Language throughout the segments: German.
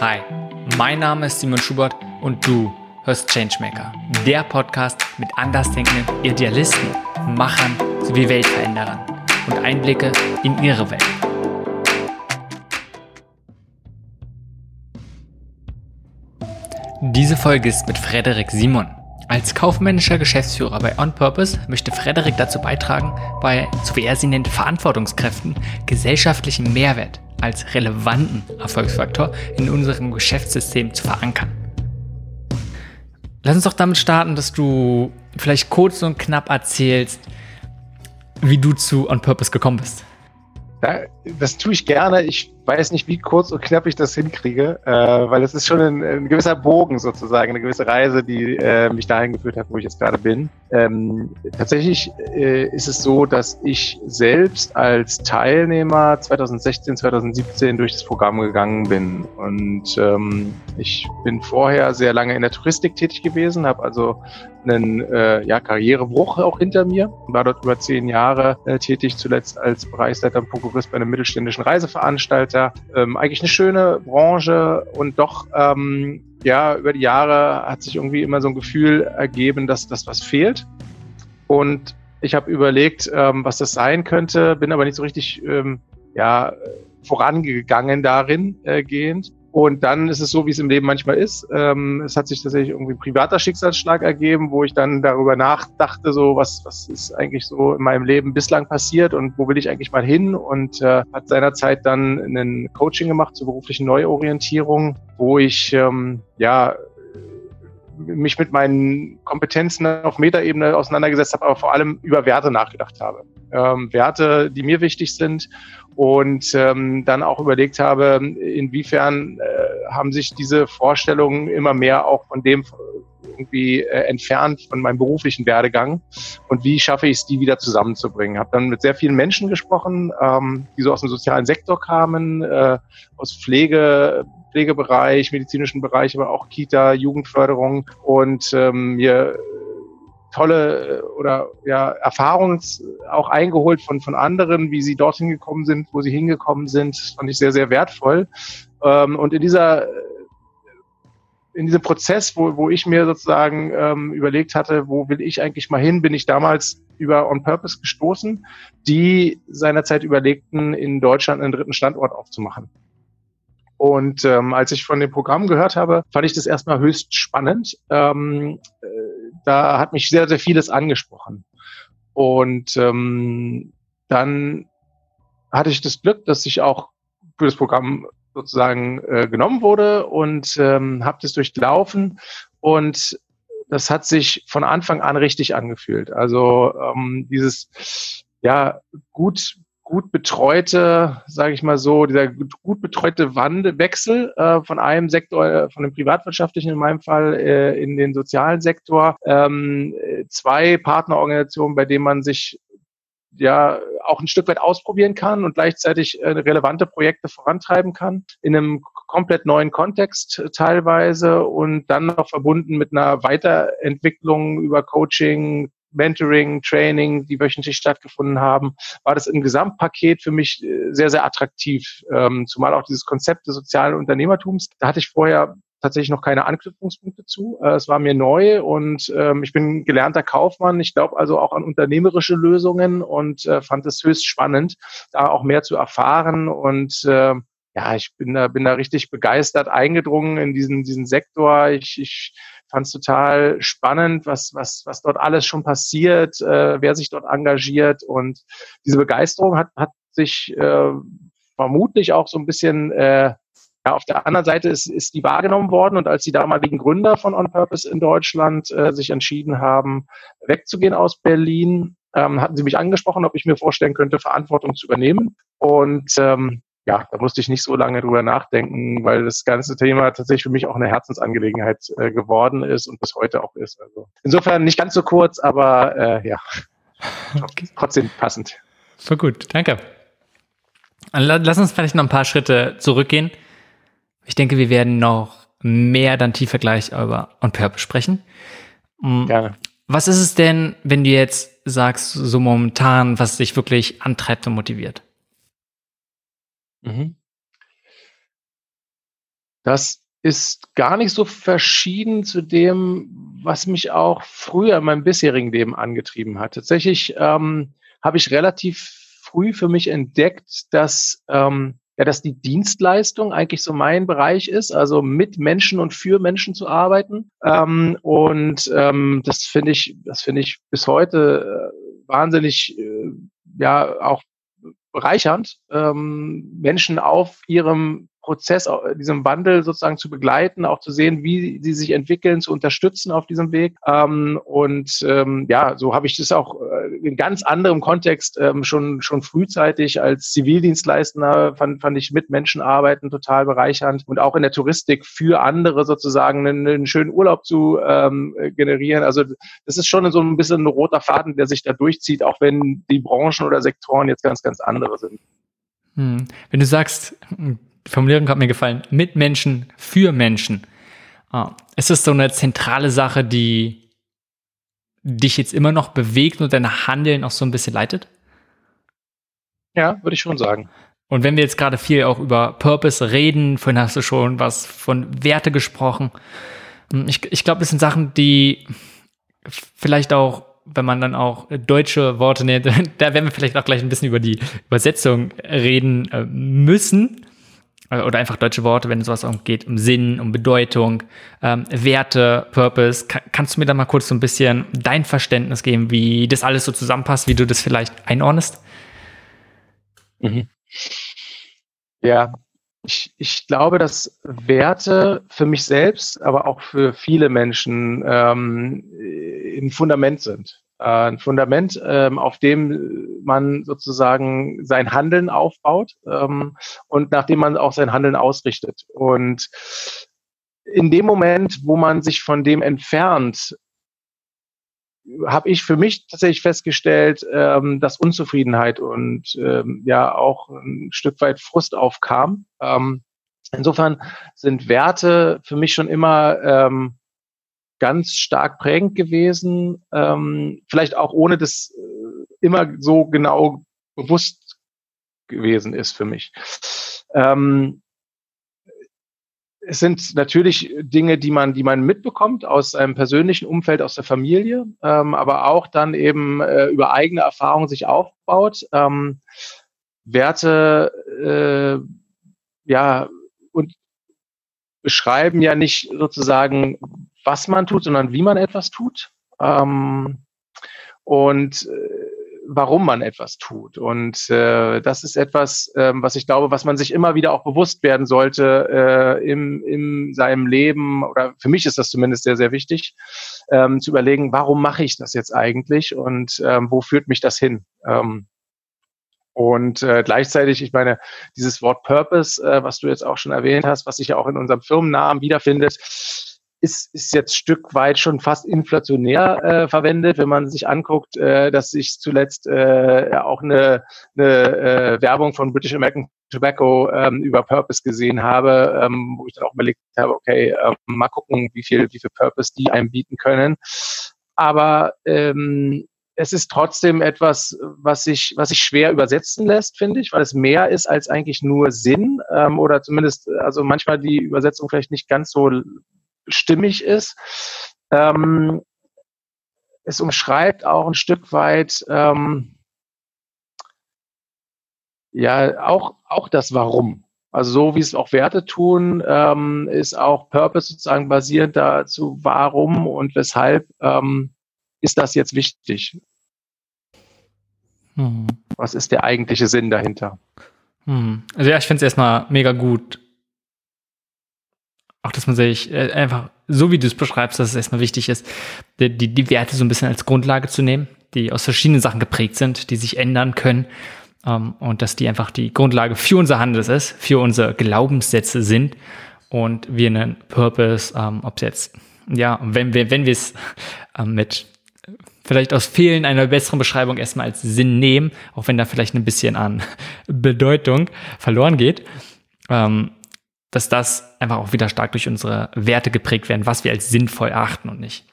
Hi, mein Name ist Simon Schubert und du hörst Changemaker, der Podcast mit andersdenkenden Idealisten, Machern sowie Weltveränderern und Einblicke in ihre Welt. Diese Folge ist mit Frederik Simon. Als kaufmännischer Geschäftsführer bei On Purpose möchte Frederik dazu beitragen, bei, so wie er sie nennt, Verantwortungskräften gesellschaftlichen Mehrwert als relevanten Erfolgsfaktor in unserem Geschäftssystem zu verankern. Lass uns doch damit starten, dass du vielleicht kurz und knapp erzählst, wie du zu On Purpose gekommen bist. Das tue ich gerne. Ich weiß nicht, wie kurz und knapp ich das hinkriege, äh, weil es ist schon ein, ein, gewisser Bogen sozusagen, eine gewisse Reise, die äh, mich dahin geführt hat, wo ich jetzt gerade bin. Ähm, tatsächlich äh, ist es so, dass ich selbst als Teilnehmer 2016, 2017 durch das Programm gegangen bin. Und ähm, ich bin vorher sehr lange in der Touristik tätig gewesen, habe also einen äh, ja, Karrierebruch auch hinter mir, war dort über zehn Jahre äh, tätig, zuletzt als Bereichsleiter und Prokurist bei einem mittelständischen Reiseveranstalter. Ähm, eigentlich eine schöne Branche und doch, ähm, ja, über die Jahre hat sich irgendwie immer so ein Gefühl ergeben, dass das was fehlt. Und ich habe überlegt, ähm, was das sein könnte, bin aber nicht so richtig, ähm, ja, vorangegangen darin äh, gehend. Und dann ist es so, wie es im Leben manchmal ist. Ähm, es hat sich tatsächlich irgendwie ein privater Schicksalsschlag ergeben, wo ich dann darüber nachdachte, so was, was ist eigentlich so in meinem Leben bislang passiert und wo will ich eigentlich mal hin? Und äh, hat seinerzeit dann ein Coaching gemacht zur beruflichen Neuorientierung, wo ich ähm, ja mich mit meinen Kompetenzen auf Metaebene auseinandergesetzt habe, aber vor allem über Werte nachgedacht habe. Ähm, Werte, die mir wichtig sind und ähm, dann auch überlegt habe, inwiefern äh, haben sich diese Vorstellungen immer mehr auch von dem irgendwie äh, entfernt von meinem beruflichen Werdegang und wie schaffe ich es, die wieder zusammenzubringen. Habe dann mit sehr vielen Menschen gesprochen, ähm, die so aus dem sozialen Sektor kamen, äh, aus Pflege, Pflegebereich, medizinischen Bereich, aber auch Kita, Jugendförderung und ähm, mir tolle äh, oder ja Erfahrungen auch eingeholt von von anderen, wie sie dorthin gekommen sind, wo sie hingekommen sind, fand ich sehr sehr wertvoll. Ähm, und in dieser in diesem Prozess, wo, wo ich mir sozusagen ähm, überlegt hatte, wo will ich eigentlich mal hin, bin ich damals über On Purpose gestoßen, die seinerzeit überlegten, in Deutschland einen dritten Standort aufzumachen. Und ähm, als ich von dem Programm gehört habe, fand ich das erstmal höchst spannend. Ähm, äh, da hat mich sehr, sehr vieles angesprochen. Und ähm, dann hatte ich das Glück, dass ich auch für das Programm sozusagen äh, genommen wurde und ähm, habe das durchlaufen und das hat sich von Anfang an richtig angefühlt. Also ähm, dieses ja gut gut betreute, sage ich mal so, dieser gut betreute Wandewechsel äh, von einem Sektor, äh, von dem privatwirtschaftlichen in meinem Fall, äh, in den sozialen Sektor. Ähm, zwei Partnerorganisationen, bei denen man sich ja auch ein Stück weit ausprobieren kann und gleichzeitig äh, relevante Projekte vorantreiben kann in einem komplett neuen Kontext teilweise und dann noch verbunden mit einer Weiterentwicklung über Coaching, Mentoring, Training, die wöchentlich stattgefunden haben, war das im Gesamtpaket für mich äh, sehr, sehr attraktiv. Ähm, zumal auch dieses Konzept des sozialen Unternehmertums, da hatte ich vorher tatsächlich noch keine Anknüpfungspunkte zu. Äh, es war mir neu und ähm, ich bin gelernter Kaufmann. Ich glaube also auch an unternehmerische Lösungen und äh, fand es höchst spannend, da auch mehr zu erfahren und äh, ja, ich bin da, bin da richtig begeistert eingedrungen in diesen, diesen Sektor. Ich, ich fand es total spannend, was, was, was dort alles schon passiert, äh, wer sich dort engagiert. Und diese Begeisterung hat, hat sich äh, vermutlich auch so ein bisschen äh, ja, auf der anderen Seite ist, ist die wahrgenommen worden und als die damaligen Gründer von On Purpose in Deutschland äh, sich entschieden haben, wegzugehen aus Berlin, ähm, hatten sie mich angesprochen, ob ich mir vorstellen könnte, Verantwortung zu übernehmen. Und ähm, ja, da musste ich nicht so lange drüber nachdenken, weil das ganze Thema tatsächlich für mich auch eine Herzensangelegenheit äh, geworden ist und bis heute auch ist. Also insofern nicht ganz so kurz, aber äh, ja, okay. trotzdem passend. Voll gut, danke. Lass uns vielleicht noch ein paar Schritte zurückgehen. Ich denke, wir werden noch mehr dann tiefer gleich über On Purpose sprechen. Mm, Gerne. Was ist es denn, wenn du jetzt sagst, so momentan, was dich wirklich antreibt und motiviert? Mhm. Das ist gar nicht so verschieden zu dem, was mich auch früher in meinem bisherigen Leben angetrieben hat. Tatsächlich ähm, habe ich relativ früh für mich entdeckt, dass ähm, ja, dass die Dienstleistung eigentlich so mein Bereich ist, also mit Menschen und für Menschen zu arbeiten. Ähm, und ähm, das finde ich, das finde ich bis heute äh, wahnsinnig, äh, ja, auch bereichernd, ähm, Menschen auf ihrem Prozess, diesem Wandel sozusagen zu begleiten, auch zu sehen, wie sie sich entwickeln, zu unterstützen auf diesem Weg. Ähm, und ähm, ja, so habe ich das auch äh, in ganz anderem Kontext ähm, schon schon frühzeitig als Zivildienstleister fand, fand ich mit Menschen arbeiten total bereichernd und auch in der Touristik für andere sozusagen einen, einen schönen Urlaub zu ähm, generieren. Also das ist schon so ein bisschen ein roter Faden, der sich da durchzieht, auch wenn die Branchen oder Sektoren jetzt ganz ganz andere sind. Hm. Wenn du sagst, Formulierung hat mir gefallen, mit Menschen, für Menschen. Ah, ist das so eine zentrale Sache, die dich jetzt immer noch bewegt und dein Handeln auch so ein bisschen leitet? Ja, würde ich schon sagen. Und wenn wir jetzt gerade viel auch über Purpose reden, vorhin hast du schon was von Werte gesprochen. Hm, ich, ich glaube, das sind Sachen, die vielleicht auch, wenn man dann auch deutsche Worte nennt, da werden wir vielleicht auch gleich ein bisschen über die Übersetzung reden äh, müssen. Äh, oder einfach deutsche Worte, wenn es sowas geht, um Sinn, um Bedeutung, ähm, Werte, Purpose. Kann, kannst du mir da mal kurz so ein bisschen dein Verständnis geben, wie das alles so zusammenpasst, wie du das vielleicht einordnest? Mhm. Ja, ich, ich glaube, dass Werte für mich selbst, aber auch für viele Menschen ähm, ein Fundament sind. Äh, ein Fundament, ähm, auf dem man sozusagen sein Handeln aufbaut ähm, und nachdem man auch sein Handeln ausrichtet. Und in dem Moment, wo man sich von dem entfernt, habe ich für mich tatsächlich festgestellt, ähm, dass Unzufriedenheit und ähm, ja auch ein Stück weit Frust aufkam. Ähm, insofern sind Werte für mich schon immer ähm, ganz stark prägend gewesen, ähm, vielleicht auch ohne das äh, immer so genau bewusst gewesen ist für mich. Ähm, es sind natürlich Dinge, die man, die man mitbekommt aus einem persönlichen Umfeld, aus der Familie, ähm, aber auch dann eben äh, über eigene Erfahrungen sich aufbaut. Ähm, Werte, äh, ja, und beschreiben ja nicht sozusagen, was man tut, sondern wie man etwas tut ähm, und äh, warum man etwas tut. Und äh, das ist etwas, äh, was ich glaube, was man sich immer wieder auch bewusst werden sollte äh, im, in seinem Leben. Oder für mich ist das zumindest sehr, sehr wichtig, ähm, zu überlegen, warum mache ich das jetzt eigentlich und ähm, wo führt mich das hin? Ähm, und äh, gleichzeitig, ich meine, dieses Wort Purpose, äh, was du jetzt auch schon erwähnt hast, was sich ja auch in unserem Firmennamen wiederfindet, ist, ist jetzt Stück weit schon fast inflationär äh, verwendet, wenn man sich anguckt, äh, dass ich zuletzt äh, auch eine, eine äh, Werbung von British American Tobacco ähm, über Purpose gesehen habe, ähm, wo ich dann auch überlegt habe, okay, äh, mal gucken, wie viel, wie viel Purpose die einem bieten können. Aber ähm, es ist trotzdem etwas, was sich, was sich schwer übersetzen lässt, finde ich, weil es mehr ist als eigentlich nur Sinn ähm, oder zumindest, also manchmal die Übersetzung vielleicht nicht ganz so stimmig ist. Ähm, es umschreibt auch ein Stück weit ähm, ja auch, auch das Warum. Also so wie es auch Werte tun, ähm, ist auch Purpose sozusagen basierend dazu, warum und weshalb ähm, ist das jetzt wichtig. Hm. Was ist der eigentliche Sinn dahinter? Hm. Also ja, ich finde es erstmal mega gut, auch dass man sich äh, einfach, so wie du es beschreibst, dass es erstmal wichtig ist, die, die, Werte so ein bisschen als Grundlage zu nehmen, die aus verschiedenen Sachen geprägt sind, die sich ändern können. Ähm, und dass die einfach die Grundlage für unser Handeln ist, für unsere Glaubenssätze sind und wir einen Purpose, ähm, ob es jetzt, ja, wenn wir, wenn wir es ähm, mit vielleicht aus Fehlen einer besseren Beschreibung erstmal als Sinn nehmen, auch wenn da vielleicht ein bisschen an Bedeutung verloren geht, ähm, dass das einfach auch wieder stark durch unsere Werte geprägt werden, was wir als sinnvoll erachten und nicht.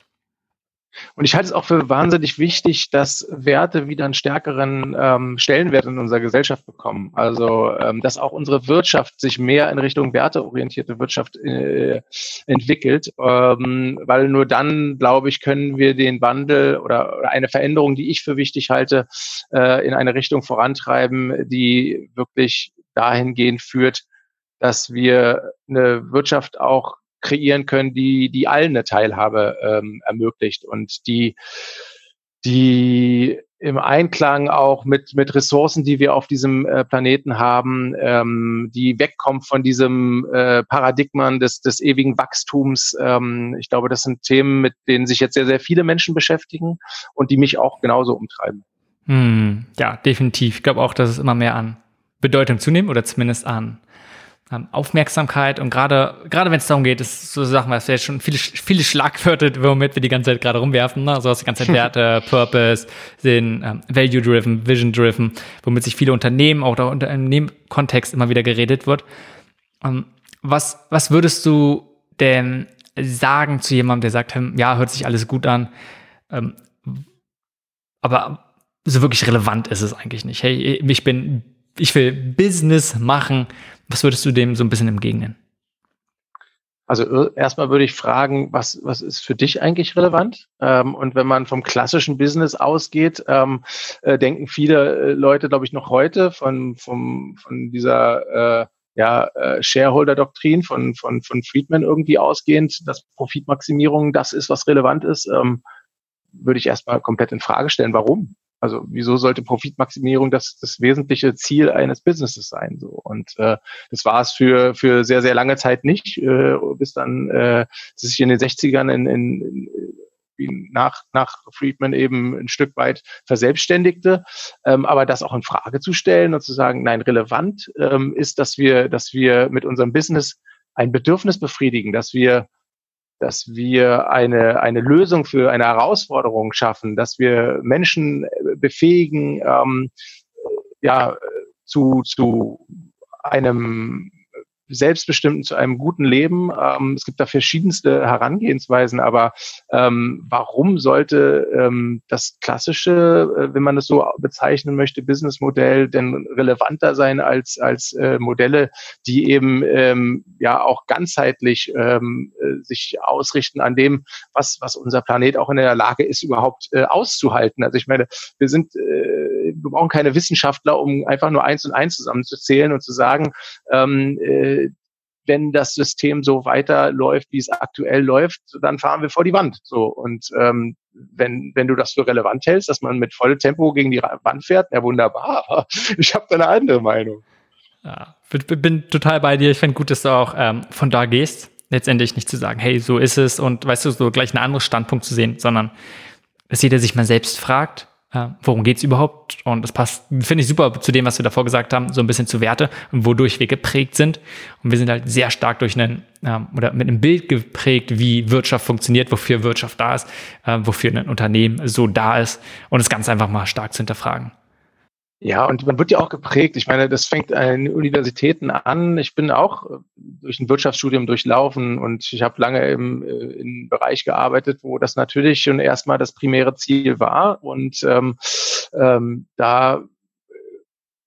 Und ich halte es auch für wahnsinnig wichtig, dass Werte wieder einen stärkeren ähm, Stellenwert in unserer Gesellschaft bekommen. Also, ähm, dass auch unsere Wirtschaft sich mehr in Richtung werteorientierte Wirtschaft äh, entwickelt, ähm, weil nur dann, glaube ich, können wir den Wandel oder, oder eine Veränderung, die ich für wichtig halte, äh, in eine Richtung vorantreiben, die wirklich dahingehend führt, dass wir eine Wirtschaft auch kreieren können, die, die allen eine Teilhabe ähm, ermöglicht und die, die im Einklang auch mit, mit Ressourcen, die wir auf diesem äh, Planeten haben, ähm, die wegkommt von diesem äh, Paradigmen des, des ewigen Wachstums. Ähm, ich glaube, das sind Themen, mit denen sich jetzt sehr, sehr viele Menschen beschäftigen und die mich auch genauso umtreiben. Hm, ja, definitiv. Ich glaube auch, dass es immer mehr an Bedeutung zunehmen oder zumindest an Aufmerksamkeit und gerade gerade wenn es darum geht, ist so Sachen, was wir jetzt schon viele viele Schlagwörter, womit wir die ganze Zeit gerade rumwerfen, ne? so aus die ganze Zeit Werte, Purpose, sind ähm, Value driven, Vision driven, womit sich viele Unternehmen auch da unter einem Kontext immer wieder geredet wird. Ähm, was was würdest du denn sagen zu jemandem, der sagt, hm, ja, hört sich alles gut an, ähm, aber so wirklich relevant ist es eigentlich nicht. Hey, ich bin ich will Business machen. Was würdest du dem so ein bisschen entgegnen? Also äh, erstmal würde ich fragen, was, was ist für dich eigentlich relevant? Ähm, und wenn man vom klassischen Business ausgeht, ähm, äh, denken viele äh, Leute, glaube ich, noch heute von, vom, von dieser äh, ja, äh, Shareholder-Doktrin von, von, von Friedman irgendwie ausgehend, dass Profitmaximierung das ist, was relevant ist, ähm, würde ich erstmal komplett in Frage stellen. Warum? Also wieso sollte Profitmaximierung das, das wesentliche Ziel eines Businesses sein? So und äh, das war es für für sehr sehr lange Zeit nicht, äh, bis dann äh, sich in den 60ern in, in, in nach, nach Friedman eben ein Stück weit verselbstständigte, ähm, aber das auch in Frage zu stellen und zu sagen, nein, relevant ähm, ist, dass wir, dass wir mit unserem Business ein Bedürfnis befriedigen, dass wir dass wir eine, eine Lösung für eine Herausforderung schaffen, dass wir Menschen äh, befähigen, ähm, ja, zu, zu einem selbstbestimmten zu einem guten Leben. Ähm, es gibt da verschiedenste Herangehensweisen, aber ähm, warum sollte ähm, das klassische, äh, wenn man es so bezeichnen möchte, Businessmodell denn relevanter sein als als äh, Modelle, die eben ähm, ja auch ganzheitlich ähm, äh, sich ausrichten an dem, was was unser Planet auch in der Lage ist überhaupt äh, auszuhalten. Also ich meine, wir sind äh, wir brauchen keine Wissenschaftler, um einfach nur eins und eins zusammenzuzählen und zu sagen, ähm, äh, wenn das System so weiterläuft, wie es aktuell läuft, dann fahren wir vor die Wand. So und ähm, wenn wenn du das für relevant hältst, dass man mit vollem Tempo gegen die Wand fährt, ja wunderbar. Ich habe da eine andere Meinung. Ja, bin, bin total bei dir. Ich finde gut, dass du auch ähm, von da gehst. Letztendlich nicht zu sagen, hey, so ist es und weißt du, so gleich einen anderen Standpunkt zu sehen, sondern dass jeder sich mal selbst fragt, äh, worum geht's überhaupt? Und das passt, finde ich super zu dem, was wir davor gesagt haben, so ein bisschen zu Werte wodurch wir geprägt sind. Und wir sind halt sehr stark durch einen ähm, oder mit einem Bild geprägt, wie Wirtschaft funktioniert, wofür Wirtschaft da ist, äh, wofür ein Unternehmen so da ist und das Ganze einfach mal stark zu hinterfragen. Ja, und man wird ja auch geprägt. Ich meine, das fängt an Universitäten an. Ich bin auch äh, durch ein Wirtschaftsstudium durchlaufen und ich habe lange im, äh, im Bereich gearbeitet, wo das natürlich schon erstmal das primäre Ziel war. Und ähm, ähm, da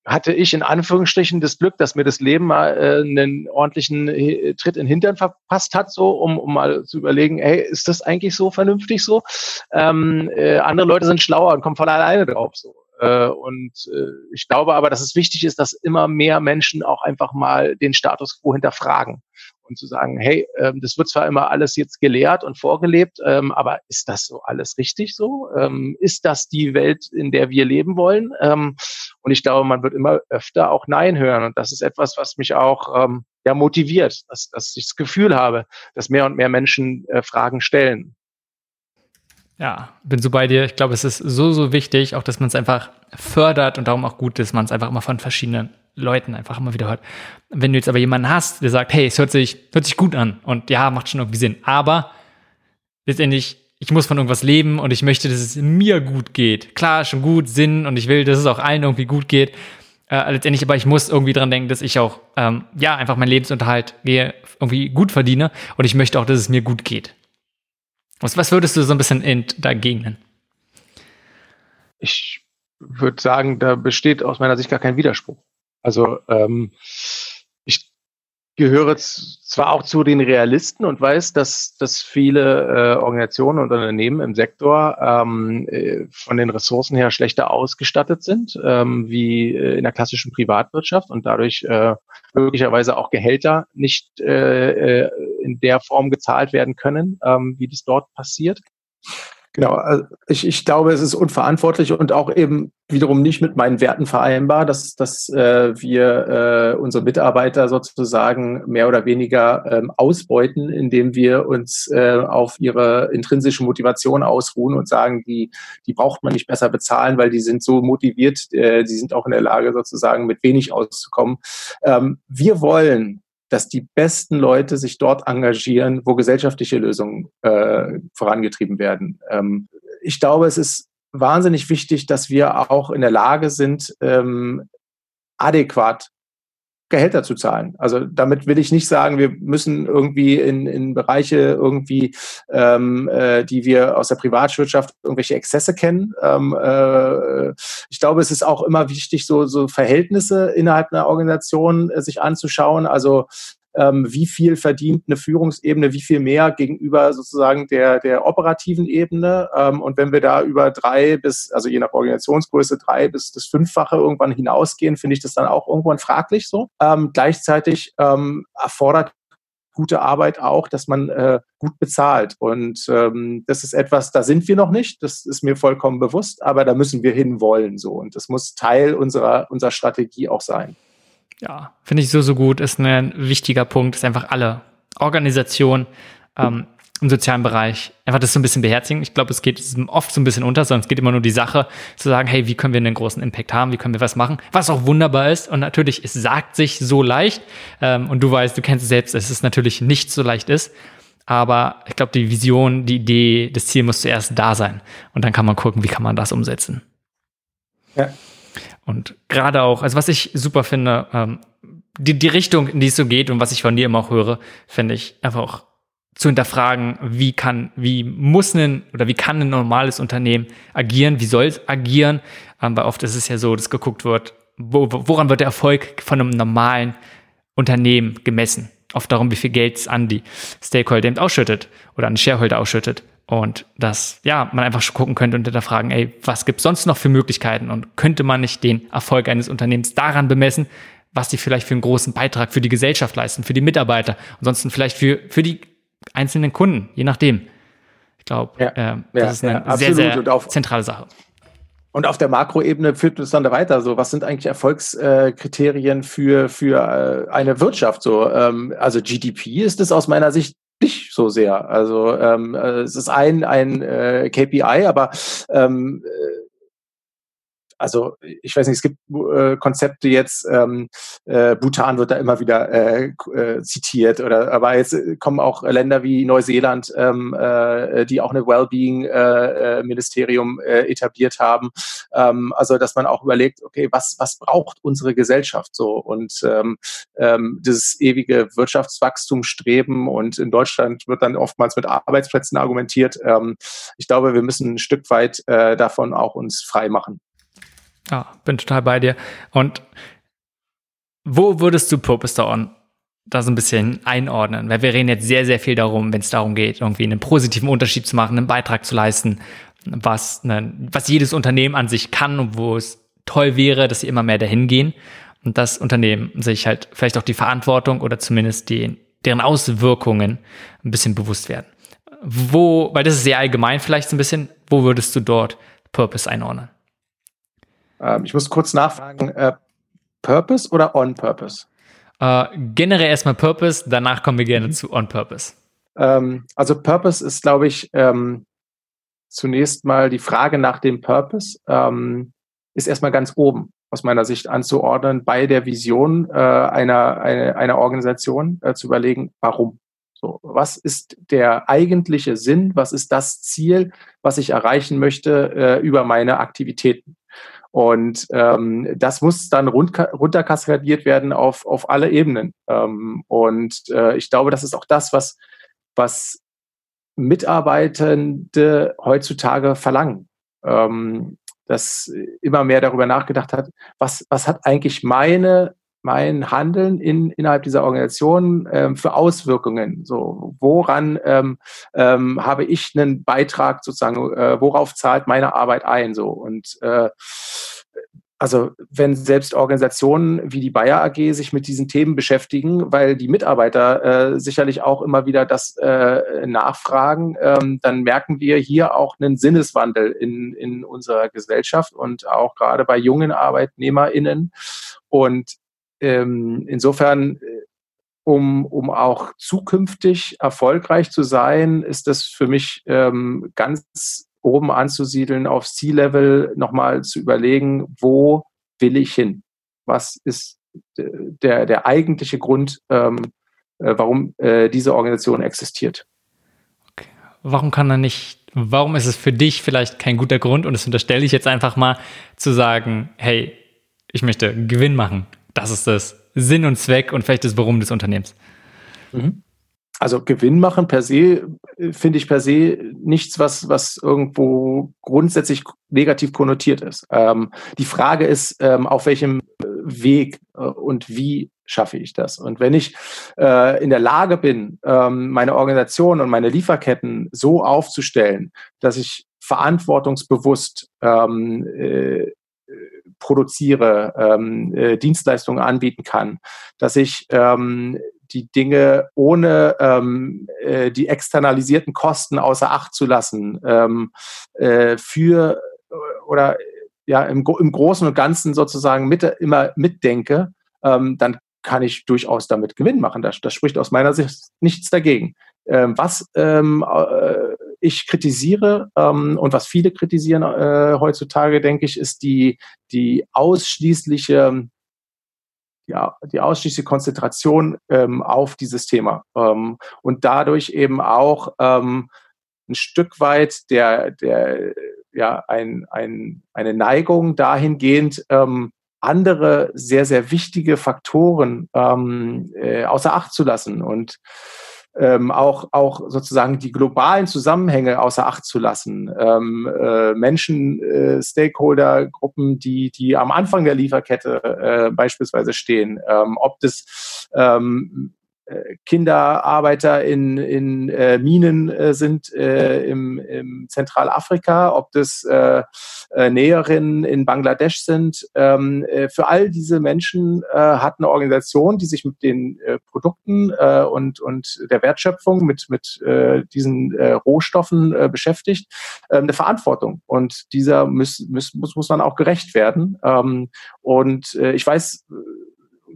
hatte ich in Anführungsstrichen das Glück, dass mir das Leben mal äh, einen ordentlichen äh, Tritt in den Hintern verpasst hat, so um, um mal zu überlegen, hey, ist das eigentlich so vernünftig so? Ähm, äh, andere Leute sind schlauer und kommen von alleine drauf so. Äh, und äh, ich glaube aber, dass es wichtig ist, dass immer mehr Menschen auch einfach mal den Status quo hinterfragen und zu sagen, hey, ähm, das wird zwar immer alles jetzt gelehrt und vorgelebt, ähm, aber ist das so alles richtig so? Ähm, ist das die Welt, in der wir leben wollen? und ich glaube, man wird immer öfter auch Nein hören. Und das ist etwas, was mich auch ja, motiviert, dass, dass ich das Gefühl habe, dass mehr und mehr Menschen äh, Fragen stellen. Ja, bin so bei dir. Ich glaube, es ist so, so wichtig, auch dass man es einfach fördert und darum auch gut ist, man es einfach immer von verschiedenen Leuten einfach immer wieder hört. Wenn du jetzt aber jemanden hast, der sagt, hey, es hört sich, hört sich gut an und ja, macht schon irgendwie Sinn, aber letztendlich, ich muss von irgendwas leben und ich möchte, dass es mir gut geht. Klar, schon gut, Sinn und ich will, dass es auch allen irgendwie gut geht. Äh, letztendlich, aber ich muss irgendwie dran denken, dass ich auch, ähm, ja, einfach meinen Lebensunterhalt gehe, irgendwie gut verdiene und ich möchte auch, dass es mir gut geht. Was, was würdest du so ein bisschen in, dagegen? Ich würde sagen, da besteht aus meiner Sicht gar kein Widerspruch. Also ähm, gehöre zwar auch zu den Realisten und weiß, dass, dass viele äh, Organisationen und Unternehmen im Sektor ähm, äh, von den Ressourcen her schlechter ausgestattet sind, ähm, wie äh, in der klassischen Privatwirtschaft und dadurch äh, möglicherweise auch Gehälter nicht äh, äh, in der Form gezahlt werden können, ähm, wie das dort passiert. Genau, also ich, ich glaube, es ist unverantwortlich und auch eben wiederum nicht mit meinen Werten vereinbar, dass, dass äh, wir äh, unsere Mitarbeiter sozusagen mehr oder weniger ähm, ausbeuten, indem wir uns äh, auf ihre intrinsische Motivation ausruhen und sagen, die, die braucht man nicht besser bezahlen, weil die sind so motiviert, äh, die sind auch in der Lage sozusagen mit wenig auszukommen. Ähm, wir wollen dass die besten Leute sich dort engagieren, wo gesellschaftliche Lösungen äh, vorangetrieben werden. Ähm, ich glaube, es ist wahnsinnig wichtig, dass wir auch in der Lage sind, ähm, adäquat Gehälter zu zahlen. Also damit will ich nicht sagen, wir müssen irgendwie in, in Bereiche irgendwie, ähm, äh, die wir aus der Privatwirtschaft irgendwelche Exzesse kennen. Ähm, äh, ich glaube, es ist auch immer wichtig, so, so Verhältnisse innerhalb einer Organisation äh, sich anzuschauen. Also ähm, wie viel verdient eine Führungsebene, wie viel mehr gegenüber sozusagen der, der operativen Ebene. Ähm, und wenn wir da über drei bis, also je nach Organisationsgröße, drei bis das Fünffache irgendwann hinausgehen, finde ich das dann auch irgendwann fraglich so. Ähm, gleichzeitig ähm, erfordert gute Arbeit auch, dass man äh, gut bezahlt. Und ähm, das ist etwas, da sind wir noch nicht, das ist mir vollkommen bewusst, aber da müssen wir hinwollen so. Und das muss Teil unserer, unserer Strategie auch sein. Ja, finde ich so, so gut. Ist ein wichtiger Punkt, ist einfach alle Organisationen ähm, im sozialen Bereich einfach das so ein bisschen beherzigen. Ich glaube, es geht oft so ein bisschen unter, sondern es geht immer nur die Sache, zu sagen, hey, wie können wir einen großen Impact haben, wie können wir was machen, was auch wunderbar ist. Und natürlich, es sagt sich so leicht. Ähm, und du weißt, du kennst es selbst, dass es natürlich nicht so leicht ist. Aber ich glaube, die Vision, die Idee, das Ziel muss zuerst da sein. Und dann kann man gucken, wie kann man das umsetzen. Ja. Und gerade auch, also was ich super finde, ähm, die, die Richtung, in die es so geht und was ich von dir immer auch höre, finde ich einfach auch zu hinterfragen, wie kann, wie muss ein oder wie kann ein normales Unternehmen agieren, wie soll es agieren, ähm, weil oft ist es ja so, dass geguckt wird, wo, woran wird der Erfolg von einem normalen Unternehmen gemessen? Oft darum, wie viel Geld es an die Stakeholder eben ausschüttet oder an die Shareholder ausschüttet. Und dass, ja, man einfach schon gucken könnte und hinterfragen, ey, was gibt's sonst noch für Möglichkeiten? Und könnte man nicht den Erfolg eines Unternehmens daran bemessen, was die vielleicht für einen großen Beitrag für die Gesellschaft leisten, für die Mitarbeiter, ansonsten vielleicht für, für die einzelnen Kunden, je nachdem. Ich glaube, ja, äh, das ja, ist eine ja, sehr, sehr auf, zentrale Sache. Und auf der Makroebene führt es dann da weiter. So, was sind eigentlich Erfolgskriterien für, für äh, eine Wirtschaft? So, ähm, also GDP ist es aus meiner Sicht nicht so sehr. Also ähm, äh, es ist ein, ein äh, KPI, aber ähm, äh, also ich weiß nicht, es gibt äh, Konzepte jetzt, ähm, äh, Bhutan wird da immer wieder äh, äh, zitiert, oder aber jetzt äh, kommen auch Länder wie Neuseeland, ähm, äh, die auch eine Wellbeing-Ministerium äh, äh, etabliert haben. Ähm, also dass man auch überlegt, okay, was, was braucht unsere Gesellschaft so? Und ähm, ähm, dieses ewige Wirtschaftswachstum streben und in Deutschland wird dann oftmals mit Arbeitsplätzen argumentiert. Ähm, ich glaube, wir müssen ein Stück weit äh, davon auch uns frei machen. Ja, bin total bei dir. Und wo würdest du Purpose da da so ein bisschen einordnen? Weil wir reden jetzt sehr, sehr viel darum, wenn es darum geht, irgendwie einen positiven Unterschied zu machen, einen Beitrag zu leisten, was, ne, was jedes Unternehmen an sich kann und wo es toll wäre, dass sie immer mehr dahin gehen und das Unternehmen sich halt vielleicht auch die Verantwortung oder zumindest die, deren Auswirkungen ein bisschen bewusst werden. Wo, weil das ist sehr allgemein vielleicht so ein bisschen, wo würdest du dort Purpose einordnen? Ähm, ich muss kurz nachfragen, äh, Purpose oder On Purpose? Äh, generell erstmal Purpose, danach kommen wir gerne mhm. zu On Purpose. Ähm, also Purpose ist, glaube ich, ähm, zunächst mal die Frage nach dem Purpose ähm, ist erstmal ganz oben aus meiner Sicht anzuordnen bei der Vision äh, einer, eine, einer Organisation äh, zu überlegen, warum. So, was ist der eigentliche Sinn? Was ist das Ziel, was ich erreichen möchte äh, über meine Aktivitäten? Und ähm, das muss dann runterkaskadiert werden auf, auf alle Ebenen. Ähm, und äh, ich glaube, das ist auch das, was, was Mitarbeitende heutzutage verlangen. Ähm, dass immer mehr darüber nachgedacht hat, was, was hat eigentlich meine mein Handeln in, innerhalb dieser Organisation ähm, für Auswirkungen? So, woran ähm, ähm, habe ich einen Beitrag sozusagen, äh, worauf zahlt meine Arbeit ein? So und äh, also wenn selbst Organisationen wie die Bayer AG sich mit diesen Themen beschäftigen, weil die Mitarbeiter äh, sicherlich auch immer wieder das äh, nachfragen, ähm, dann merken wir hier auch einen Sinneswandel in, in unserer Gesellschaft und auch gerade bei jungen ArbeitnehmerInnen. Und ähm, insofern, äh, um, um auch zukünftig erfolgreich zu sein, ist das für mich ähm, ganz oben anzusiedeln, auf C-Level nochmal zu überlegen, wo will ich hin? Was ist der, der eigentliche Grund, ähm, äh, warum äh, diese Organisation existiert? Warum kann er nicht, warum ist es für dich vielleicht kein guter Grund, und das unterstelle ich jetzt einfach mal, zu sagen, hey, ich möchte Gewinn machen. Das ist das Sinn und Zweck und vielleicht das Warum des Unternehmens. Mhm. Also Gewinn machen per se äh, finde ich per se nichts, was, was irgendwo grundsätzlich negativ konnotiert ist. Ähm, die Frage ist, ähm, auf welchem äh, Weg äh, und wie schaffe ich das? Und wenn ich äh, in der Lage bin, ähm, meine Organisation und meine Lieferketten so aufzustellen, dass ich verantwortungsbewusst ähm, äh, produziere, ähm, äh, Dienstleistungen anbieten kann, dass ich ähm, die Dinge ohne ähm, äh, die externalisierten Kosten außer Acht zu lassen, ähm, äh, für oder ja im, im Großen und Ganzen sozusagen mit, immer mitdenke, ähm, dann kann ich durchaus damit Gewinn machen. Das, das spricht aus meiner Sicht nichts dagegen. Ähm, was ähm, äh, ich kritisiere ähm, und was viele kritisieren äh, heutzutage, denke ich, ist die, die ausschließliche ja, die ausschließliche Konzentration ähm, auf dieses Thema ähm, und dadurch eben auch ähm, ein Stück weit der, der ja, ein, ein, eine Neigung dahingehend, ähm, andere sehr, sehr wichtige Faktoren ähm, äh, außer Acht zu lassen. Und ähm, auch, auch sozusagen die globalen Zusammenhänge außer Acht zu lassen. Ähm, äh, Menschen, äh, Stakeholder-Gruppen, die, die am Anfang der Lieferkette äh, beispielsweise stehen, ähm, ob das ähm, äh, Kinderarbeiter in, in äh, Minen äh, sind äh, im, im Zentralafrika, ob das äh, äh, Näherinnen in Bangladesch sind. Ähm, äh, für all diese Menschen äh, hat eine Organisation, die sich mit den äh, Produkten äh, und, und der Wertschöpfung, mit, mit äh, diesen äh, Rohstoffen äh, beschäftigt, äh, eine Verantwortung. Und dieser muss, muss, muss man auch gerecht werden. Ähm, und äh, ich weiß,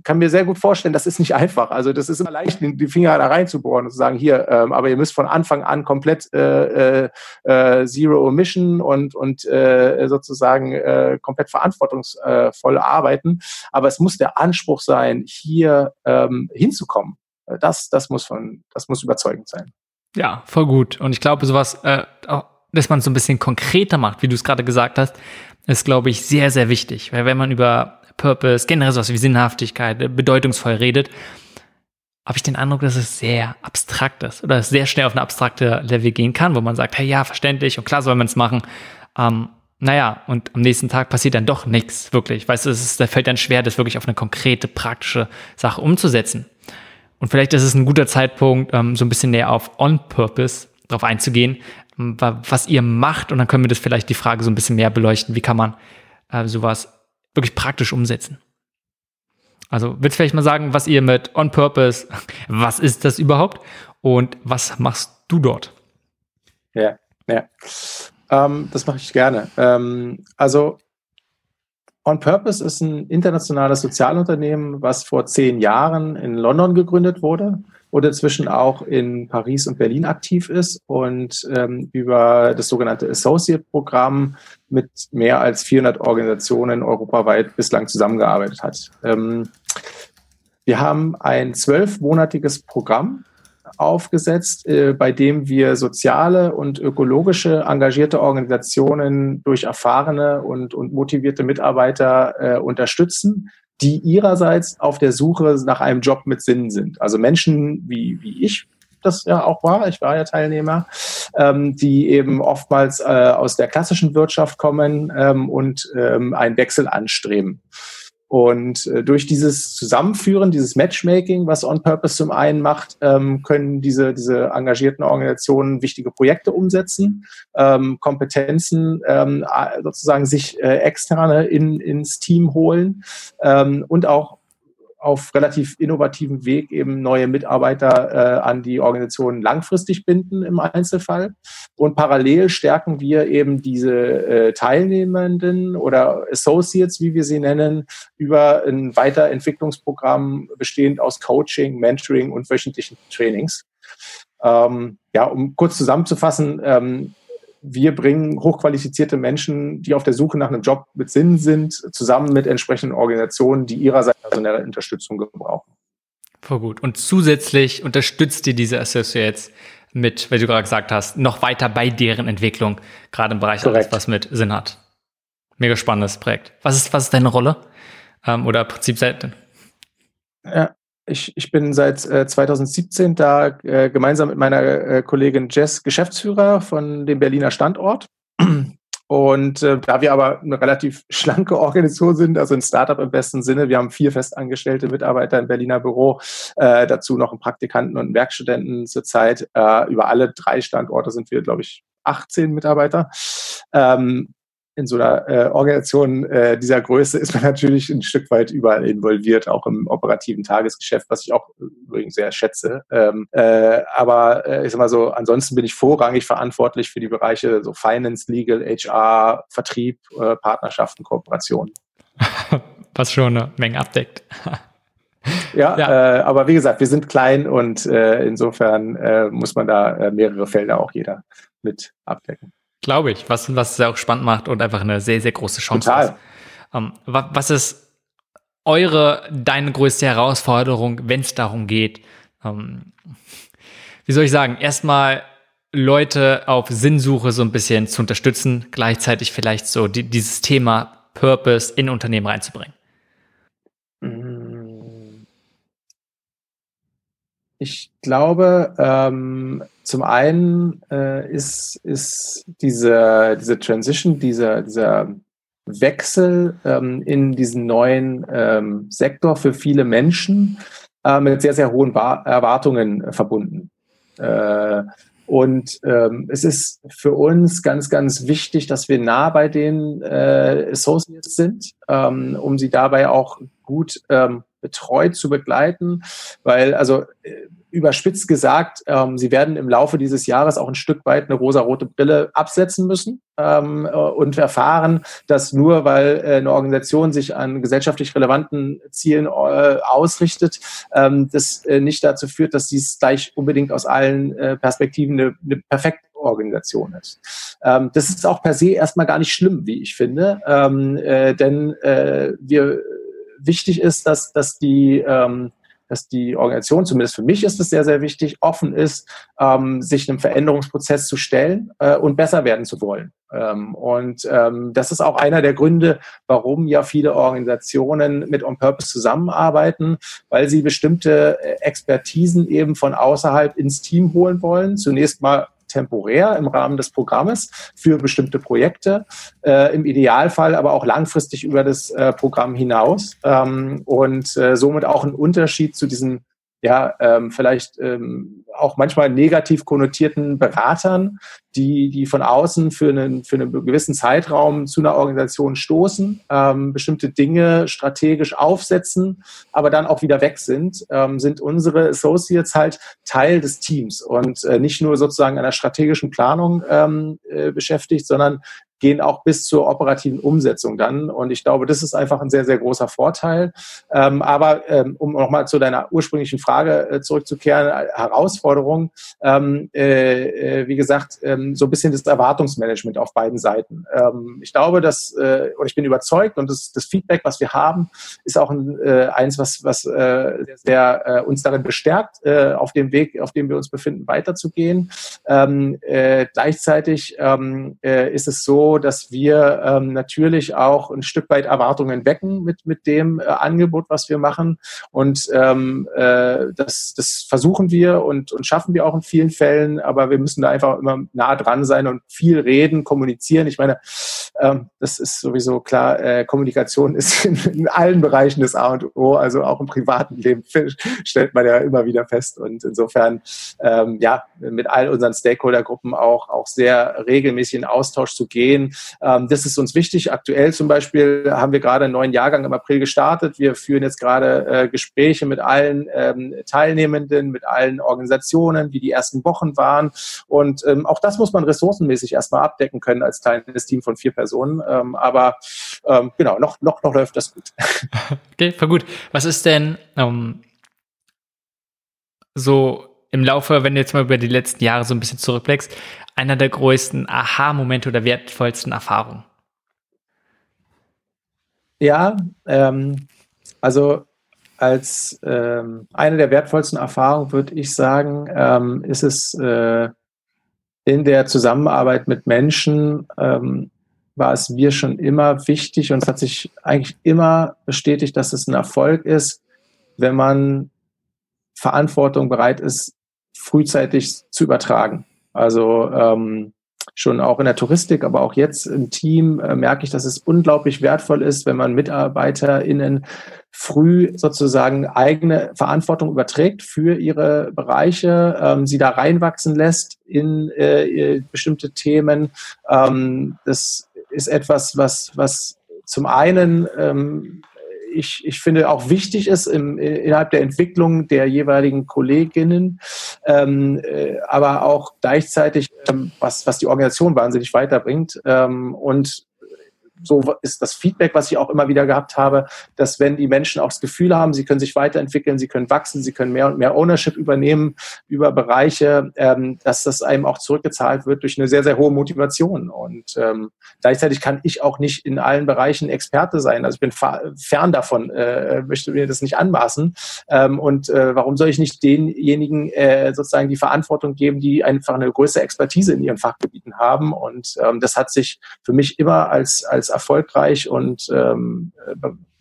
kann mir sehr gut vorstellen, das ist nicht einfach. Also das ist immer leicht, die Finger da reinzubohren und zu sagen, hier, ähm, aber ihr müsst von Anfang an komplett äh, äh, äh Zero Emission und, und äh, sozusagen äh, komplett verantwortungsvoll arbeiten. Aber es muss der Anspruch sein, hier ähm, hinzukommen. Das, das, muss von, das muss überzeugend sein. Ja, voll gut. Und ich glaube, sowas, äh, dass man es so ein bisschen konkreter macht, wie du es gerade gesagt hast, ist, glaube ich, sehr, sehr wichtig. Weil wenn man über Purpose, generell sowas wie Sinnhaftigkeit, äh, bedeutungsvoll redet, habe ich den Eindruck, dass es sehr abstrakt ist oder es sehr schnell auf eine abstrakte Level gehen kann, wo man sagt, hey, ja, verständlich und klar soll man es machen. Ähm, naja, und am nächsten Tag passiert dann doch nichts wirklich. Weißt du, es ist, da fällt dann schwer, das wirklich auf eine konkrete, praktische Sache umzusetzen. Und vielleicht ist es ein guter Zeitpunkt, ähm, so ein bisschen näher auf On-Purpose drauf einzugehen, was ihr macht. Und dann können wir das vielleicht die Frage so ein bisschen mehr beleuchten. Wie kann man äh, sowas wirklich praktisch umsetzen. Also willst du vielleicht mal sagen, was ihr mit On Purpose, was ist das überhaupt und was machst du dort? Ja, ja. Ähm, das mache ich gerne. Ähm, also On Purpose ist ein internationales Sozialunternehmen, was vor zehn Jahren in London gegründet wurde und inzwischen auch in Paris und Berlin aktiv ist und ähm, über das sogenannte Associate-Programm mit mehr als 400 Organisationen europaweit bislang zusammengearbeitet hat. Ähm, wir haben ein zwölfmonatiges Programm aufgesetzt, äh, bei dem wir soziale und ökologische engagierte Organisationen durch erfahrene und, und motivierte Mitarbeiter äh, unterstützen, die ihrerseits auf der Suche nach einem Job mit Sinn sind. Also Menschen wie, wie ich, das ja auch war. Ich war ja Teilnehmer, ähm, die eben oftmals äh, aus der klassischen Wirtschaft kommen ähm, und ähm, einen Wechsel anstreben. Und äh, durch dieses Zusammenführen, dieses Matchmaking, was On Purpose zum einen macht, ähm, können diese, diese engagierten Organisationen wichtige Projekte umsetzen, ähm, Kompetenzen ähm, sozusagen sich äh, externe in, ins Team holen ähm, und auch auf relativ innovativen Weg eben neue Mitarbeiter äh, an die Organisation langfristig binden im Einzelfall. Und parallel stärken wir eben diese äh, Teilnehmenden oder Associates, wie wir sie nennen, über ein Weiterentwicklungsprogramm bestehend aus Coaching, Mentoring und wöchentlichen Trainings. Ähm, ja, um kurz zusammenzufassen, ähm, wir bringen hochqualifizierte Menschen, die auf der Suche nach einem Job mit Sinn sind, zusammen mit entsprechenden Organisationen, die ihrerseits personelle Unterstützung gebrauchen. Voll gut. Und zusätzlich unterstützt ihr diese Associates mit, weil du gerade gesagt hast, noch weiter bei deren Entwicklung, gerade im Bereich Korrekt. alles, was mit Sinn hat. Mega spannendes Projekt. Was ist, was ist deine Rolle? Ähm, oder Prinzip seit? Ja, ich, ich bin seit äh, 2017 da äh, gemeinsam mit meiner äh, Kollegin Jess Geschäftsführer von dem Berliner Standort. Und äh, da wir aber eine relativ schlanke Organisation sind, also ein Startup im besten Sinne, wir haben vier festangestellte Mitarbeiter im Berliner Büro, äh, dazu noch einen Praktikanten und einen Werkstudenten zurzeit. Äh, über alle drei Standorte sind wir, glaube ich, 18 Mitarbeiter. Ähm, in so einer äh, Organisation äh, dieser Größe ist man natürlich ein Stück weit überall involviert, auch im operativen Tagesgeschäft, was ich auch übrigens sehr schätze. Ähm, äh, aber äh, ich sag mal so, ansonsten bin ich vorrangig verantwortlich für die Bereiche so Finance, Legal, HR, Vertrieb, äh, Partnerschaften, Kooperationen. was schon eine Menge abdeckt. ja, ja. Äh, aber wie gesagt, wir sind klein und äh, insofern äh, muss man da äh, mehrere Felder auch jeder mit abdecken. Glaube ich, was, was es auch spannend macht und einfach eine sehr, sehr große Chance Total. ist. Ähm, was ist eure, deine größte Herausforderung, wenn es darum geht, ähm, wie soll ich sagen, erstmal Leute auf Sinnsuche so ein bisschen zu unterstützen, gleichzeitig vielleicht so die, dieses Thema Purpose in Unternehmen reinzubringen? Ich glaube, ähm, zum einen äh, ist, ist diese, diese Transition, dieser, dieser Wechsel ähm, in diesen neuen ähm, Sektor für viele Menschen äh, mit sehr, sehr hohen Bar Erwartungen verbunden. Äh, und ähm, es ist für uns ganz, ganz wichtig, dass wir nah bei den äh, Associates sind, ähm, um sie dabei auch gut ähm, betreut zu begleiten, weil also äh, überspitzt gesagt, ähm, sie werden im Laufe dieses Jahres auch ein Stück weit eine rosarote Brille absetzen müssen ähm, äh, und erfahren, dass nur weil äh, eine Organisation sich an gesellschaftlich relevanten Zielen äh, ausrichtet, ähm, das äh, nicht dazu führt, dass dies gleich unbedingt aus allen äh, Perspektiven eine, eine perfekte Organisation ist. Ähm, das ist auch per se erstmal gar nicht schlimm, wie ich finde, ähm, äh, denn äh, wir wichtig ist, dass, dass die ähm, dass die Organisation, zumindest für mich ist es sehr, sehr wichtig, offen ist, ähm, sich einem Veränderungsprozess zu stellen äh, und besser werden zu wollen. Ähm, und ähm, das ist auch einer der Gründe, warum ja viele Organisationen mit On Purpose zusammenarbeiten, weil sie bestimmte äh, Expertisen eben von außerhalb ins Team holen wollen. Zunächst mal temporär im Rahmen des Programmes für bestimmte Projekte, äh, im Idealfall aber auch langfristig über das äh, Programm hinaus. Ähm, und äh, somit auch ein Unterschied zu diesen ja, ähm, vielleicht ähm, auch manchmal negativ konnotierten Beratern, die, die von außen für einen, für einen gewissen Zeitraum zu einer Organisation stoßen, ähm, bestimmte Dinge strategisch aufsetzen, aber dann auch wieder weg sind, ähm, sind unsere Associates halt Teil des Teams und äh, nicht nur sozusagen einer strategischen Planung ähm, äh, beschäftigt, sondern gehen auch bis zur operativen Umsetzung dann. Und ich glaube, das ist einfach ein sehr, sehr großer Vorteil. Ähm, aber ähm, um nochmal zu deiner ursprünglichen Frage äh, zurückzukehren, äh, Herausforderung, ähm, äh, äh, wie gesagt, ähm, so ein bisschen das Erwartungsmanagement auf beiden Seiten. Ähm, ich glaube, dass, äh, oder ich bin überzeugt und das, das Feedback, was wir haben, ist auch ein, äh, eins, was, was äh, uns darin bestärkt, auf dem Weg, auf dem wir uns befinden, weiterzugehen. Ähm, äh, gleichzeitig ähm, äh, ist es so, dass wir ähm, natürlich auch ein Stück weit Erwartungen wecken mit, mit dem äh, Angebot, was wir machen. Und ähm, äh, das, das versuchen wir und, und schaffen wir auch in vielen Fällen, aber wir müssen da einfach immer nah dran sein und viel reden, kommunizieren. Ich meine, ähm, das ist sowieso klar, äh, Kommunikation ist in, in allen Bereichen des A und O, also auch im privaten Leben stellt man ja immer wieder fest. Und insofern, ähm, ja, mit all unseren Stakeholder-Gruppen auch, auch sehr regelmäßig in Austausch zu gehen. Ähm, das ist uns wichtig. Aktuell zum Beispiel haben wir gerade einen neuen Jahrgang im April gestartet. Wir führen jetzt gerade äh, Gespräche mit allen ähm, Teilnehmenden, mit allen Organisationen, wie die ersten Wochen waren. Und ähm, auch das muss man ressourcenmäßig erstmal abdecken können als kleines Team von vier Personen. Aber genau, noch, noch, noch läuft das gut. Okay, voll gut. Was ist denn ähm, so im Laufe, wenn du jetzt mal über die letzten Jahre so ein bisschen zurückblickst, einer der größten Aha-Momente oder wertvollsten Erfahrungen? Ja, ähm, also als ähm, eine der wertvollsten Erfahrungen würde ich sagen, ähm, ist es äh, in der Zusammenarbeit mit Menschen, ähm, war es mir schon immer wichtig und es hat sich eigentlich immer bestätigt, dass es ein Erfolg ist, wenn man Verantwortung bereit ist, frühzeitig zu übertragen. Also ähm, schon auch in der Touristik, aber auch jetzt im Team äh, merke ich, dass es unglaublich wertvoll ist, wenn man MitarbeiterInnen früh sozusagen eigene Verantwortung überträgt für ihre Bereiche, ähm, sie da reinwachsen lässt in äh, bestimmte Themen. Ähm, das ist etwas, was, was zum einen ähm, ich, ich finde auch wichtig ist im, innerhalb der Entwicklung der jeweiligen Kolleginnen, ähm, äh, aber auch gleichzeitig, ähm, was, was die Organisation wahnsinnig weiterbringt. Ähm, und so ist das Feedback, was ich auch immer wieder gehabt habe, dass wenn die Menschen auch das Gefühl haben, sie können sich weiterentwickeln, sie können wachsen, sie können mehr und mehr Ownership übernehmen über Bereiche, ähm, dass das einem auch zurückgezahlt wird durch eine sehr, sehr hohe Motivation. Und ähm, gleichzeitig kann ich auch nicht in allen Bereichen Experte sein. Also ich bin fern davon, äh, möchte mir das nicht anmaßen. Ähm, und äh, warum soll ich nicht denjenigen äh, sozusagen die Verantwortung geben, die einfach eine größere Expertise in ihren Fachgebieten haben? Und ähm, das hat sich für mich immer als, als erfolgreich und ähm,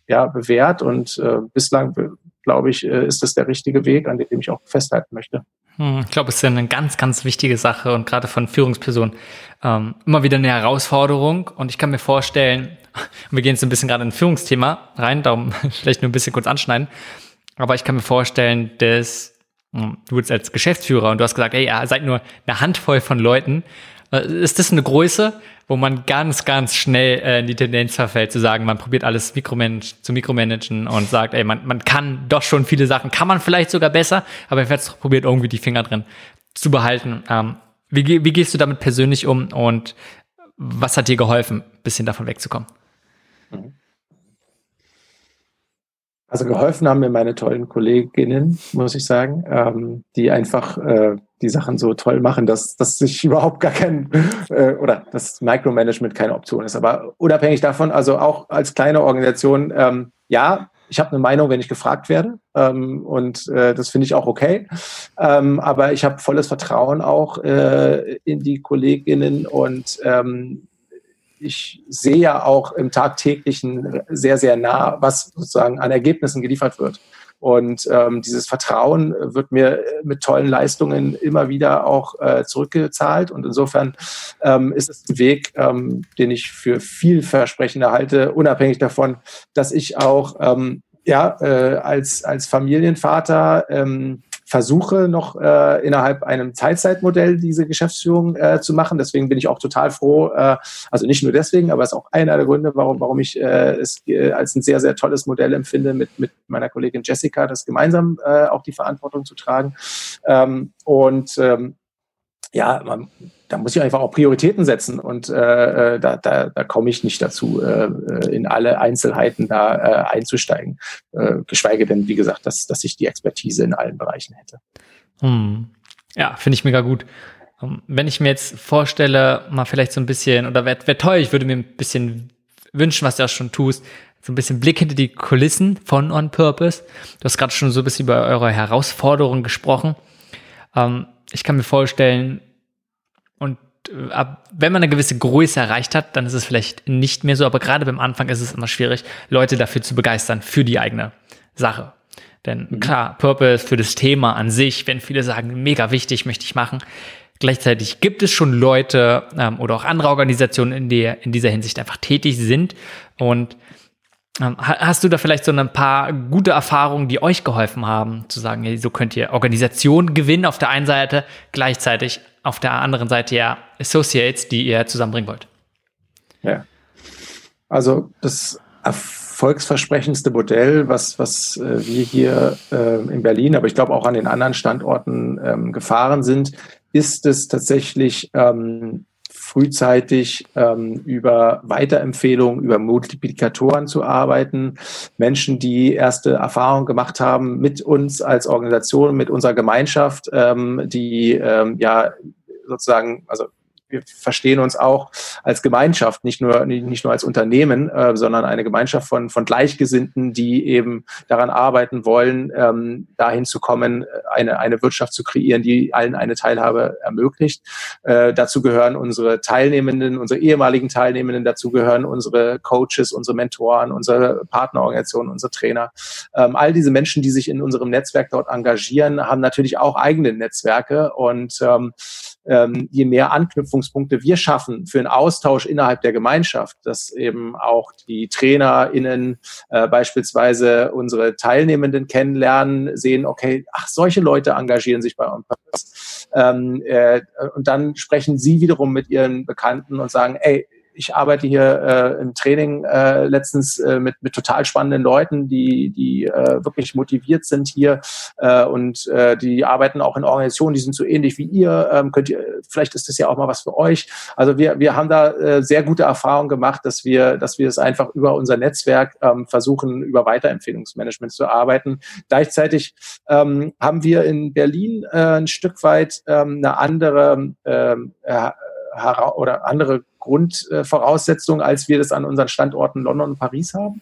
ja, bewährt und äh, bislang glaube ich, äh, ist das der richtige Weg, an dem ich auch festhalten möchte. Hm, ich glaube, es ist eine ganz, ganz wichtige Sache und gerade von Führungspersonen ähm, immer wieder eine Herausforderung. Und ich kann mir vorstellen, wir gehen jetzt ein bisschen gerade in ein Führungsthema rein, darum vielleicht nur ein bisschen kurz anschneiden. Aber ich kann mir vorstellen, dass hm, du jetzt als Geschäftsführer und du hast gesagt, ey, ja, seid nur eine Handvoll von Leuten. Äh, ist das eine Größe, wo man ganz, ganz schnell äh, in die Tendenz verfällt, zu sagen, man probiert alles Mikromanage, zu mikromanagen und sagt, ey, man, man kann doch schon viele Sachen, kann man vielleicht sogar besser, aber jetzt probiert irgendwie die Finger drin zu behalten. Ähm, wie, wie gehst du damit persönlich um und was hat dir geholfen, ein bisschen davon wegzukommen? Mhm. Also geholfen haben mir meine tollen Kolleginnen, muss ich sagen, ähm, die einfach äh, die Sachen so toll machen, dass, dass sich überhaupt gar kein äh, oder das Micromanagement keine Option ist. Aber unabhängig davon, also auch als kleine Organisation, ähm, ja, ich habe eine Meinung, wenn ich gefragt werde. Ähm, und äh, das finde ich auch okay. Ähm, aber ich habe volles Vertrauen auch äh, in die Kolleginnen und ähm, ich sehe ja auch im tagtäglichen sehr, sehr nah, was sozusagen an Ergebnissen geliefert wird. Und ähm, dieses Vertrauen wird mir mit tollen Leistungen immer wieder auch äh, zurückgezahlt. Und insofern ähm, ist es ein Weg, ähm, den ich für vielversprechender halte, unabhängig davon, dass ich auch ähm, ja, äh, als, als Familienvater ähm, versuche noch äh, innerhalb einem Teilzeitmodell diese Geschäftsführung äh, zu machen. Deswegen bin ich auch total froh, äh, also nicht nur deswegen, aber es ist auch einer der Gründe, warum, warum ich äh, es äh, als ein sehr, sehr tolles Modell empfinde, mit, mit meiner Kollegin Jessica das gemeinsam äh, auch die Verantwortung zu tragen. Ähm, und ähm, ja, man, da muss ich einfach auch Prioritäten setzen und äh, äh, da, da, da komme ich nicht dazu, äh, äh, in alle Einzelheiten da äh, einzusteigen. Äh, geschweige denn, wie gesagt, dass, dass ich die Expertise in allen Bereichen hätte. Hm. Ja, finde ich mega gut. Ähm, wenn ich mir jetzt vorstelle, mal vielleicht so ein bisschen, oder wäre wär toll, ich würde mir ein bisschen wünschen, was du auch schon tust, so ein bisschen Blick hinter die Kulissen von On Purpose. Du hast gerade schon so ein bisschen über eure Herausforderungen gesprochen. Ähm, ich kann mir vorstellen, und äh, ab, wenn man eine gewisse Größe erreicht hat, dann ist es vielleicht nicht mehr so, aber gerade beim Anfang ist es immer schwierig, Leute dafür zu begeistern, für die eigene Sache. Denn mhm. klar, Purpose für das Thema an sich, wenn viele sagen, mega wichtig, möchte ich machen. Gleichzeitig gibt es schon Leute ähm, oder auch andere Organisationen, in, der, in dieser Hinsicht einfach tätig sind. Und hast du da vielleicht so ein paar gute Erfahrungen, die euch geholfen haben, zu sagen, so könnt ihr Organisationen gewinnen auf der einen Seite, gleichzeitig auf der anderen Seite ja Associates, die ihr zusammenbringen wollt? Ja. Also das erfolgsversprechendste Modell, was, was äh, wir hier äh, in Berlin, aber ich glaube auch an den anderen Standorten ähm, gefahren sind, ist es tatsächlich ähm, frühzeitig ähm, über Weiterempfehlungen, über Multiplikatoren zu arbeiten. Menschen, die erste Erfahrungen gemacht haben mit uns als Organisation, mit unserer Gemeinschaft, ähm, die ähm, ja sozusagen, also wir verstehen uns auch als Gemeinschaft, nicht nur, nicht nur als Unternehmen, äh, sondern eine Gemeinschaft von, von Gleichgesinnten, die eben daran arbeiten wollen, ähm, dahin zu kommen, eine, eine Wirtschaft zu kreieren, die allen eine Teilhabe ermöglicht. Äh, dazu gehören unsere Teilnehmenden, unsere ehemaligen Teilnehmenden, dazu gehören unsere Coaches, unsere Mentoren, unsere Partnerorganisationen, unsere Trainer. Ähm, all diese Menschen, die sich in unserem Netzwerk dort engagieren, haben natürlich auch eigene Netzwerke und ähm, ähm, je mehr Anknüpfungspunkte wir schaffen für einen Austausch innerhalb der Gemeinschaft, dass eben auch die TrainerInnen äh, beispielsweise unsere Teilnehmenden kennenlernen, sehen, okay, ach, solche Leute engagieren sich bei uns. Ähm, äh, und dann sprechen sie wiederum mit ihren Bekannten und sagen, ey, ich arbeite hier äh, im Training äh, letztens äh, mit, mit total spannenden Leuten, die, die äh, wirklich motiviert sind hier äh, und äh, die arbeiten auch in Organisationen, die sind so ähnlich wie ihr. Ähm, könnt ihr, vielleicht ist das ja auch mal was für euch. Also wir, wir haben da äh, sehr gute Erfahrungen gemacht, dass wir, dass wir es einfach über unser Netzwerk ähm, versuchen, über Weiterempfehlungsmanagement zu arbeiten. Gleichzeitig ähm, haben wir in Berlin äh, ein Stück weit ähm, eine andere ähm, äh, oder andere Grundvoraussetzungen, als wir das an unseren Standorten London und Paris haben.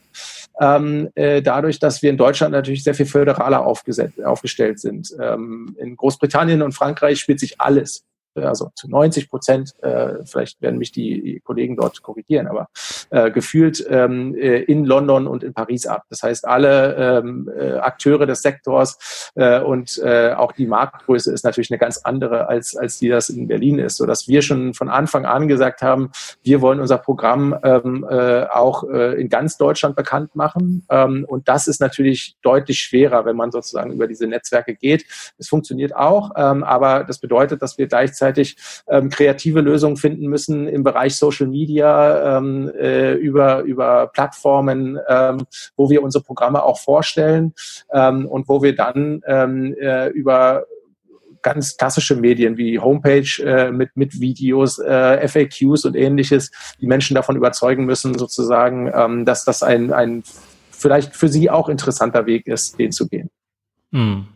Ähm, äh, dadurch, dass wir in Deutschland natürlich sehr viel föderaler aufgestellt sind. Ähm, in Großbritannien und Frankreich spielt sich alles also zu 90 Prozent, äh, vielleicht werden mich die, die Kollegen dort korrigieren, aber äh, gefühlt ähm, äh, in London und in Paris ab. Das heißt, alle ähm, äh, Akteure des Sektors äh, und äh, auch die Marktgröße ist natürlich eine ganz andere, als, als die das in Berlin ist, sodass wir schon von Anfang an gesagt haben, wir wollen unser Programm ähm, äh, auch äh, in ganz Deutschland bekannt machen. Ähm, und das ist natürlich deutlich schwerer, wenn man sozusagen über diese Netzwerke geht. Es funktioniert auch, ähm, aber das bedeutet, dass wir gleichzeitig gleichzeitig ähm, kreative Lösungen finden müssen im Bereich Social Media, ähm, äh, über, über Plattformen, ähm, wo wir unsere Programme auch vorstellen ähm, und wo wir dann ähm, äh, über ganz klassische Medien wie Homepage äh, mit, mit Videos, äh, FAQs und ähnliches, die Menschen davon überzeugen müssen, sozusagen, ähm, dass das ein, ein vielleicht für sie auch interessanter Weg ist, den zu gehen. Hm.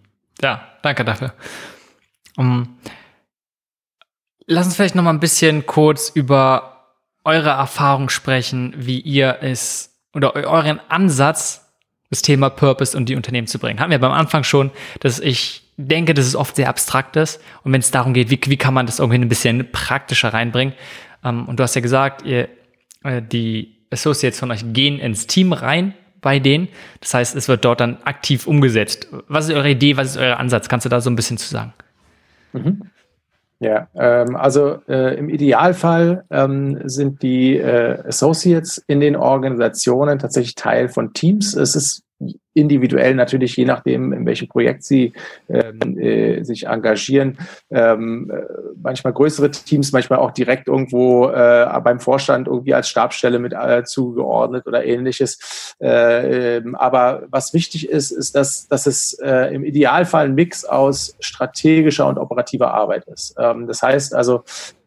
Ja, danke dafür. Um, Lass uns vielleicht noch mal ein bisschen kurz über eure Erfahrung sprechen, wie ihr es oder euren Ansatz, das Thema Purpose und die Unternehmen zu bringen. Haben wir beim Anfang schon, dass ich denke, dass es oft sehr abstrakt ist. Und wenn es darum geht, wie, wie kann man das irgendwie ein bisschen praktischer reinbringen? Ähm, und du hast ja gesagt, ihr, äh, die Associates von euch gehen ins Team rein bei denen. Das heißt, es wird dort dann aktiv umgesetzt. Was ist eure Idee? Was ist euer Ansatz? Kannst du da so ein bisschen zu sagen? Mhm. Ja, ähm, also äh, im Idealfall ähm, sind die äh, Associates in den Organisationen tatsächlich Teil von Teams. Es ist individuell natürlich, je nachdem, in welchem Projekt sie ähm, äh, sich engagieren. Ähm, äh, manchmal größere Teams, manchmal auch direkt irgendwo äh, beim Vorstand irgendwie als Stabsstelle mit äh, zugeordnet oder ähnliches. Äh, ähm, aber was wichtig ist, ist, dass, dass es äh, im Idealfall ein Mix aus strategischer und operativer Arbeit ist. Ähm, das heißt also,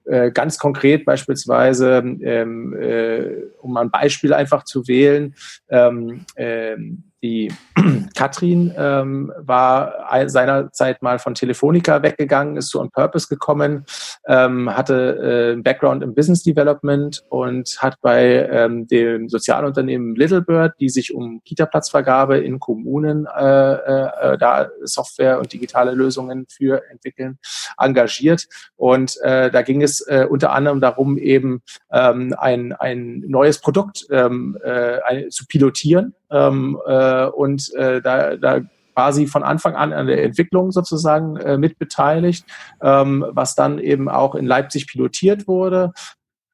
äh, ganz konkret beispielsweise, ähm, äh, um ein Beispiel einfach zu wählen, ähm, ähm, die Katrin ähm, war seinerzeit mal von Telefonica weggegangen, ist zu On Purpose gekommen, ähm, hatte äh, Background im Business Development und hat bei ähm, dem Sozialunternehmen Littlebird, die sich um Kita-Platzvergabe in Kommunen äh, äh, da Software und digitale Lösungen für entwickeln, engagiert. Und äh, da ging es äh, unter anderem darum, eben ähm, ein, ein neues Produkt ähm, äh, zu pilotieren ähm, äh, und äh, da, da quasi von Anfang an an der Entwicklung sozusagen äh, mitbeteiligt, ähm, was dann eben auch in Leipzig pilotiert wurde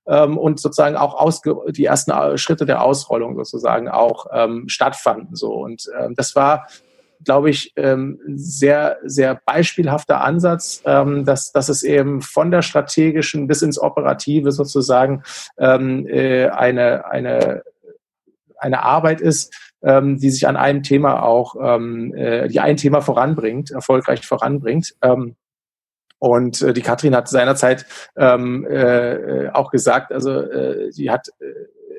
ähm, und sozusagen auch ausge die ersten Schritte der Ausrollung sozusagen auch ähm, stattfanden. So und ähm, das war glaube ich, ähm, sehr, sehr beispielhafter Ansatz, ähm, dass, dass es eben von der strategischen bis ins Operative sozusagen ähm, äh, eine, eine eine Arbeit ist, ähm, die sich an einem Thema auch, ähm, äh, die ein Thema voranbringt, erfolgreich voranbringt. Ähm, und äh, die Katrin hat seinerzeit ähm, äh, auch gesagt, also äh, sie hat äh,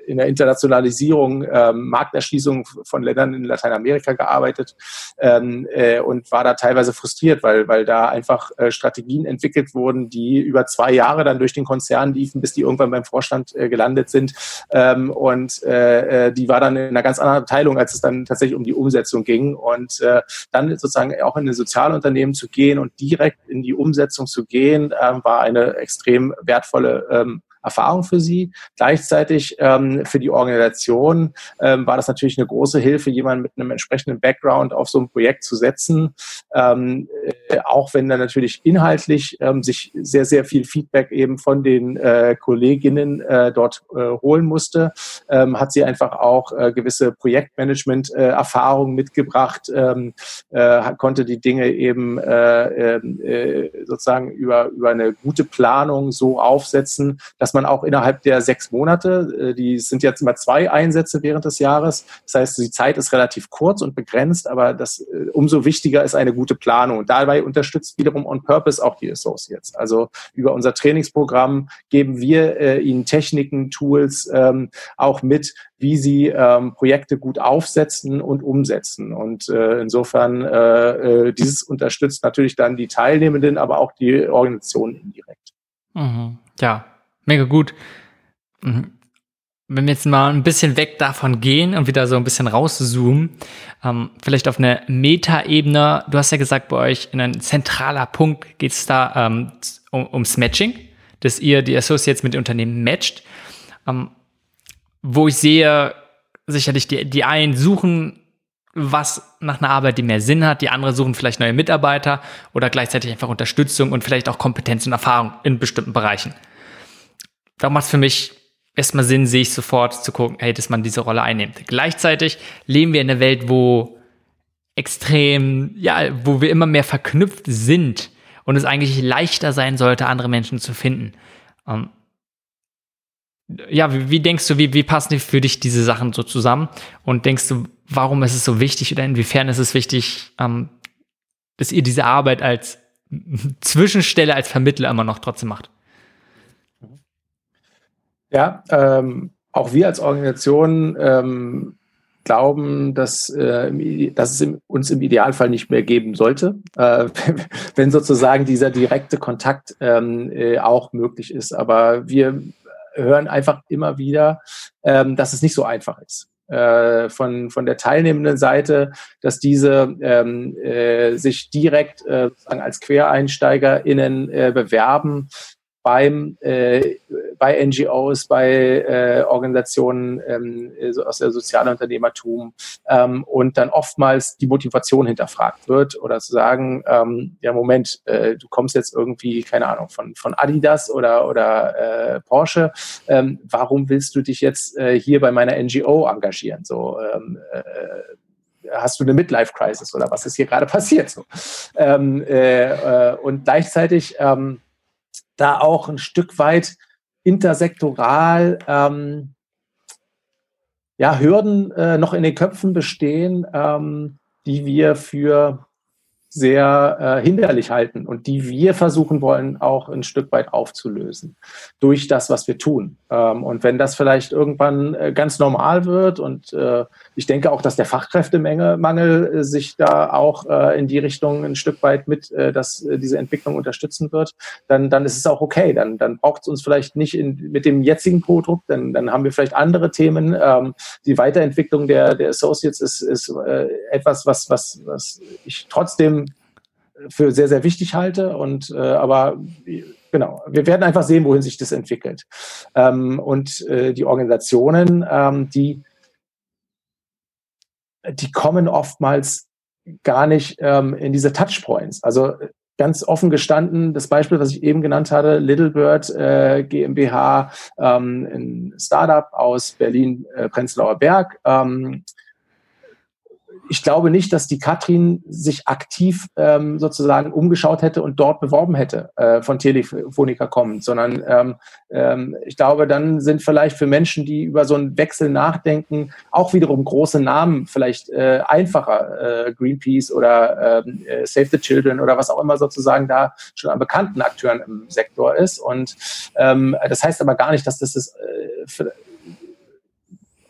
in der Internationalisierung, ähm, Markterschließung von Ländern in Lateinamerika gearbeitet ähm, äh, und war da teilweise frustriert, weil, weil da einfach äh, Strategien entwickelt wurden, die über zwei Jahre dann durch den Konzern liefen, bis die irgendwann beim Vorstand äh, gelandet sind. Ähm, und äh, äh die war dann in einer ganz anderen Abteilung, als es dann tatsächlich um die Umsetzung ging. Und äh, dann sozusagen auch in ein Sozialunternehmen zu gehen und direkt in die Umsetzung zu gehen, äh, war eine extrem wertvolle ähm, Erfahrung für sie. Gleichzeitig ähm, für die Organisation ähm, war das natürlich eine große Hilfe, jemanden mit einem entsprechenden Background auf so ein Projekt zu setzen. Ähm, äh, auch wenn da natürlich inhaltlich ähm, sich sehr, sehr viel Feedback eben von den äh, Kolleginnen äh, dort äh, holen musste, ähm, hat sie einfach auch äh, gewisse Projektmanagement-Erfahrungen mitgebracht, ähm, äh, konnte die Dinge eben äh, äh, sozusagen über, über eine gute Planung so aufsetzen, dass man auch innerhalb der sechs Monate, äh, die sind jetzt immer zwei Einsätze während des Jahres, das heißt, die Zeit ist relativ kurz und begrenzt, aber das äh, umso wichtiger ist eine gute Planung. Dabei unterstützt wiederum On Purpose auch die Associates. Also über unser Trainingsprogramm geben wir äh, ihnen Techniken, Tools ähm, auch mit, wie sie ähm, Projekte gut aufsetzen und umsetzen. Und äh, insofern äh, äh, dieses unterstützt natürlich dann die Teilnehmenden, aber auch die Organisation indirekt. Mhm. Ja, mega gut. Mhm. Wenn wir jetzt mal ein bisschen weg davon gehen und wieder so ein bisschen rauszoomen, ähm, vielleicht auf eine Meta-Ebene. Du hast ja gesagt, bei euch in ein zentraler Punkt geht es da ähm, um, ums Matching, dass ihr die Associates mit den Unternehmen matcht. Ähm, wo ich sehe, sicherlich die, die einen suchen was nach einer Arbeit, die mehr Sinn hat, die anderen suchen vielleicht neue Mitarbeiter oder gleichzeitig einfach Unterstützung und vielleicht auch Kompetenz und Erfahrung in bestimmten Bereichen da macht es für mich erstmal Sinn, sehe ich sofort zu gucken, hey, dass man diese Rolle einnimmt. Gleichzeitig leben wir in einer Welt, wo extrem, ja, wo wir immer mehr verknüpft sind und es eigentlich leichter sein sollte, andere Menschen zu finden. Ähm, ja, wie, wie, denkst du, wie, wie passen für dich diese Sachen so zusammen? Und denkst du, warum ist es so wichtig oder inwiefern ist es wichtig, ähm, dass ihr diese Arbeit als Zwischenstelle, als Vermittler immer noch trotzdem macht? Ja, ähm, auch wir als Organisation ähm, glauben, dass, äh, dass es uns im Idealfall nicht mehr geben sollte, äh, wenn sozusagen dieser direkte Kontakt ähm, äh, auch möglich ist. Aber wir hören einfach immer wieder, ähm, dass es nicht so einfach ist. Äh, von, von der teilnehmenden Seite, dass diese ähm, äh, sich direkt äh, als QuereinsteigerInnen äh, bewerben, beim, äh, bei NGOs, bei äh, Organisationen ähm, aus der Sozialunternehmertum ähm, und dann oftmals die Motivation hinterfragt wird oder zu sagen, ähm, ja Moment, äh, du kommst jetzt irgendwie, keine Ahnung, von, von Adidas oder, oder äh, Porsche, ähm, warum willst du dich jetzt äh, hier bei meiner NGO engagieren? So, ähm, äh, hast du eine Midlife-Crisis oder was ist hier gerade passiert? So. Ähm, äh, äh, und gleichzeitig ähm, da auch ein Stück weit intersektoral ähm, ja, Hürden äh, noch in den Köpfen bestehen, ähm, die wir für sehr äh, hinderlich halten und die wir versuchen wollen, auch ein Stück weit aufzulösen durch das, was wir tun. Ähm, und wenn das vielleicht irgendwann äh, ganz normal wird und äh, ich denke auch, dass der Fachkräftemangel äh, sich da auch äh, in die Richtung ein Stück weit mit, äh, dass äh, diese Entwicklung unterstützen wird, dann, dann ist es auch okay. Dann, dann braucht es uns vielleicht nicht in, mit dem jetzigen Produkt, dann, dann haben wir vielleicht andere Themen. Ähm, die Weiterentwicklung der, der Associates ist, ist äh, etwas, was, was, was ich trotzdem für sehr, sehr wichtig halte. Und äh, aber genau, wir werden einfach sehen, wohin sich das entwickelt. Ähm, und äh, die Organisationen, ähm, die, die kommen oftmals gar nicht ähm, in diese Touchpoints. Also ganz offen gestanden, das Beispiel, was ich eben genannt hatte, Littlebird äh, GmbH, ähm, ein Startup aus Berlin-Prenzlauer äh, Berg, ähm, ich glaube nicht, dass die Katrin sich aktiv ähm, sozusagen umgeschaut hätte und dort beworben hätte äh, von Telefonica kommend, sondern ähm, ähm, ich glaube, dann sind vielleicht für Menschen, die über so einen Wechsel nachdenken, auch wiederum große Namen vielleicht äh, einfacher, äh, Greenpeace oder ähm, äh, Save the Children oder was auch immer sozusagen da schon an bekannten Akteuren im Sektor ist. Und ähm, das heißt aber gar nicht, dass das ist, äh,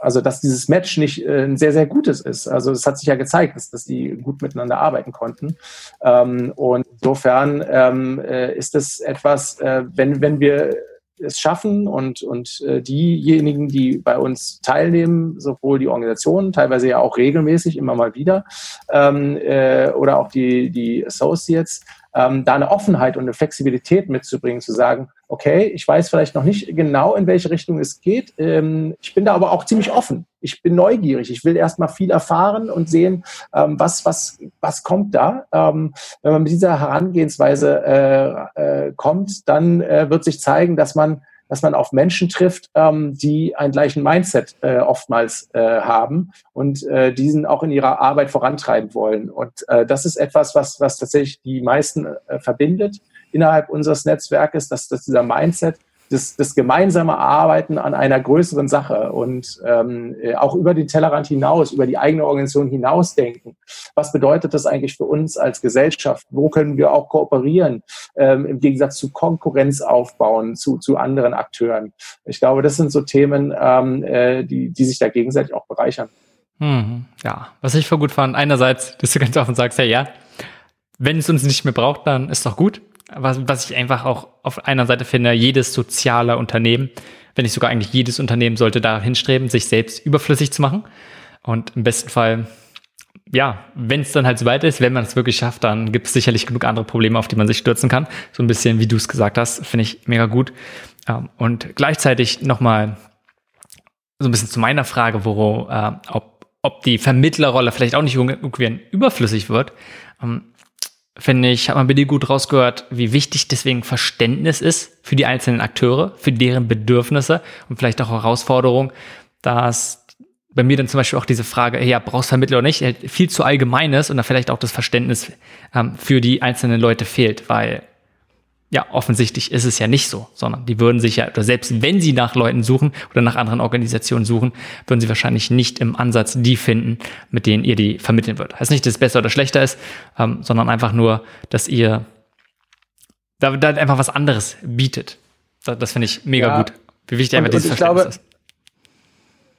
also dass dieses Match nicht äh, ein sehr, sehr gutes ist. Also es hat sich ja gezeigt, dass, dass die gut miteinander arbeiten konnten. Ähm, und insofern ähm, äh, ist es etwas, äh, wenn, wenn wir es schaffen und, und äh, diejenigen, die bei uns teilnehmen, sowohl die Organisationen, teilweise ja auch regelmäßig, immer mal wieder, ähm, äh, oder auch die, die Associates, ähm, da eine Offenheit und eine Flexibilität mitzubringen, zu sagen, okay, ich weiß vielleicht noch nicht genau, in welche Richtung es geht. Ähm, ich bin da aber auch ziemlich offen. Ich bin neugierig. Ich will erstmal viel erfahren und sehen, ähm, was, was, was kommt da. Ähm, wenn man mit dieser Herangehensweise äh, äh, kommt, dann äh, wird sich zeigen, dass man dass man auf Menschen trifft, ähm, die einen gleichen Mindset äh, oftmals äh, haben und äh, diesen auch in ihrer Arbeit vorantreiben wollen. Und äh, das ist etwas, was, was tatsächlich die meisten äh, verbindet innerhalb unseres Netzwerkes, dass, dass dieser Mindset das, das gemeinsame Arbeiten an einer größeren Sache und ähm, äh, auch über den Tellerrand hinaus, über die eigene Organisation hinausdenken. Was bedeutet das eigentlich für uns als Gesellschaft? Wo können wir auch kooperieren, ähm, im Gegensatz zu Konkurrenz aufbauen, zu, zu anderen Akteuren? Ich glaube, das sind so Themen, ähm, äh, die, die sich da gegenseitig auch bereichern. Mhm, ja, was ich voll gut fand, einerseits, dass du ganz offen sagst, ja, ja, wenn es uns nicht mehr braucht, dann ist doch gut was, was ich einfach auch auf einer Seite finde, jedes soziale Unternehmen, wenn nicht sogar eigentlich jedes Unternehmen sollte da hinstreben, sich selbst überflüssig zu machen. Und im besten Fall, ja, wenn es dann halt so weit ist, wenn man es wirklich schafft, dann gibt es sicherlich genug andere Probleme, auf die man sich stürzen kann. So ein bisschen, wie du es gesagt hast, finde ich mega gut. Ähm, und gleichzeitig nochmal so ein bisschen zu meiner Frage, wo, äh, ob, ob die Vermittlerrolle vielleicht auch nicht irgendwie überflüssig wird. Finde ich, hat man bei dir gut rausgehört, wie wichtig deswegen Verständnis ist für die einzelnen Akteure, für deren Bedürfnisse und vielleicht auch Herausforderungen, dass bei mir dann zum Beispiel auch diese Frage, ja, brauchst Vermittler oder nicht, viel zu allgemein ist und da vielleicht auch das Verständnis ähm, für die einzelnen Leute fehlt, weil ja, offensichtlich ist es ja nicht so, sondern die würden sich ja, oder selbst wenn sie nach Leuten suchen oder nach anderen Organisationen suchen, würden sie wahrscheinlich nicht im Ansatz die finden, mit denen ihr die vermitteln würdet. Heißt nicht, dass es besser oder schlechter ist, ähm, sondern einfach nur, dass ihr da, da einfach was anderes bietet. Das, das finde ich mega ja. gut. Wie wichtig und, einfach dieses Verständnis glaube, ist.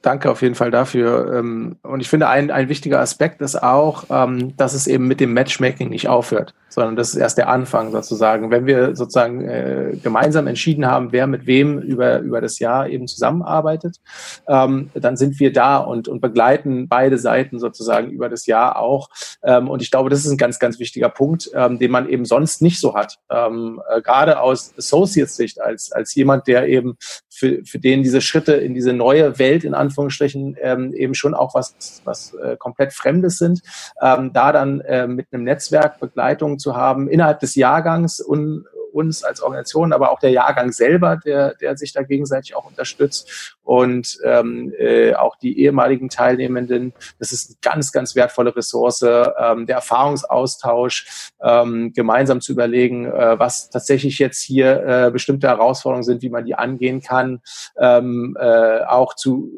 Danke auf jeden Fall dafür. Ähm, und ich finde, ein, ein wichtiger Aspekt ist auch, ähm, dass es eben mit dem Matchmaking nicht aufhört sondern das ist erst der Anfang sozusagen. Wenn wir sozusagen äh, gemeinsam entschieden haben, wer mit wem über, über das Jahr eben zusammenarbeitet, ähm, dann sind wir da und, und begleiten beide Seiten sozusagen über das Jahr auch. Und ich glaube, das ist ein ganz, ganz wichtiger Punkt, den man eben sonst nicht so hat. Äh, gerade aus Associates-Sicht, als, als jemand, der eben für, für den diese Schritte in diese neue Welt in Anführungsstrichen ähm, eben schon auch was, was äh, komplett Fremdes sind, ähm, da dann äh, mit einem Netzwerk Begleitung zu haben innerhalb des Jahrgangs und uns als Organisation, aber auch der Jahrgang selber, der, der sich da gegenseitig auch unterstützt und ähm, äh, auch die ehemaligen Teilnehmenden. Das ist eine ganz, ganz wertvolle Ressource, ähm, der Erfahrungsaustausch, ähm, gemeinsam zu überlegen, äh, was tatsächlich jetzt hier äh, bestimmte Herausforderungen sind, wie man die angehen kann, ähm, äh, auch zu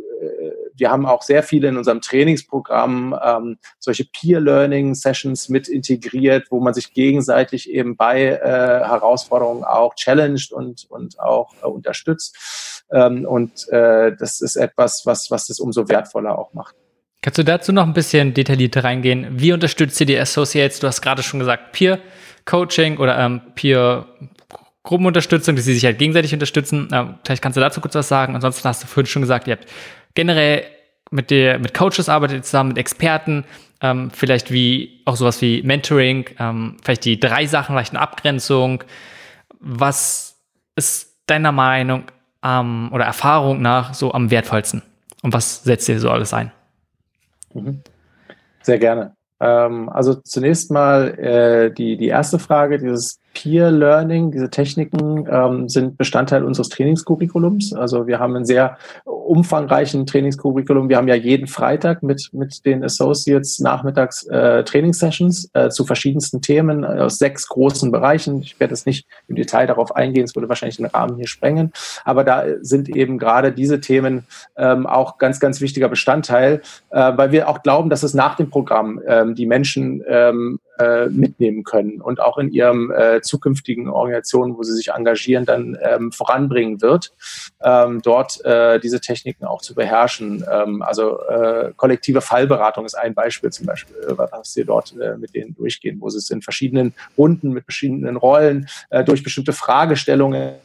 wir haben auch sehr viele in unserem Trainingsprogramm ähm, solche Peer-Learning-Sessions mit integriert, wo man sich gegenseitig eben bei äh, Herausforderungen auch challenged und, und auch äh, unterstützt. Ähm, und äh, das ist etwas, was, was das umso wertvoller auch macht. Kannst du dazu noch ein bisschen detaillierter reingehen? Wie unterstützt ihr die Associates? Du hast gerade schon gesagt, Peer Coaching oder ähm, Peer Gruppenunterstützung, dass sie sich halt gegenseitig unterstützen. Ähm, vielleicht kannst du dazu kurz was sagen. Ansonsten hast du vorhin schon gesagt, ihr habt generell mit der mit Coaches arbeitet zusammen, mit Experten, ähm, vielleicht wie auch sowas wie Mentoring, ähm, vielleicht die drei Sachen, vielleicht eine Abgrenzung. Was ist deiner Meinung ähm, oder Erfahrung nach so am wertvollsten? Und was setzt ihr so alles ein? Mhm. Sehr gerne. Ähm, also zunächst mal äh, die, die erste Frage, dieses Peer Learning, diese Techniken ähm, sind Bestandteil unseres Trainingscurriculums. Also wir haben einen sehr umfangreichen Trainingscurriculum. Wir haben ja jeden Freitag mit, mit den Associates nachmittags äh, Trainingssessions äh, zu verschiedensten Themen aus sechs großen Bereichen. Ich werde jetzt nicht im Detail darauf eingehen, es würde wahrscheinlich den Rahmen hier sprengen. Aber da sind eben gerade diese Themen ähm, auch ganz, ganz wichtiger Bestandteil, äh, weil wir auch glauben, dass es nach dem Programm ähm, die Menschen ähm, äh, mitnehmen können und auch in ihrem äh, zukünftigen Organisationen, wo sie sich engagieren, dann ähm, voranbringen wird, ähm, dort äh, diese Techniken auch zu beherrschen. Ähm, also äh, kollektive Fallberatung ist ein Beispiel zum Beispiel, äh, was wir dort äh, mit denen durchgehen, wo sie es in verschiedenen Runden mit verschiedenen Rollen äh, durch bestimmte Fragestellungen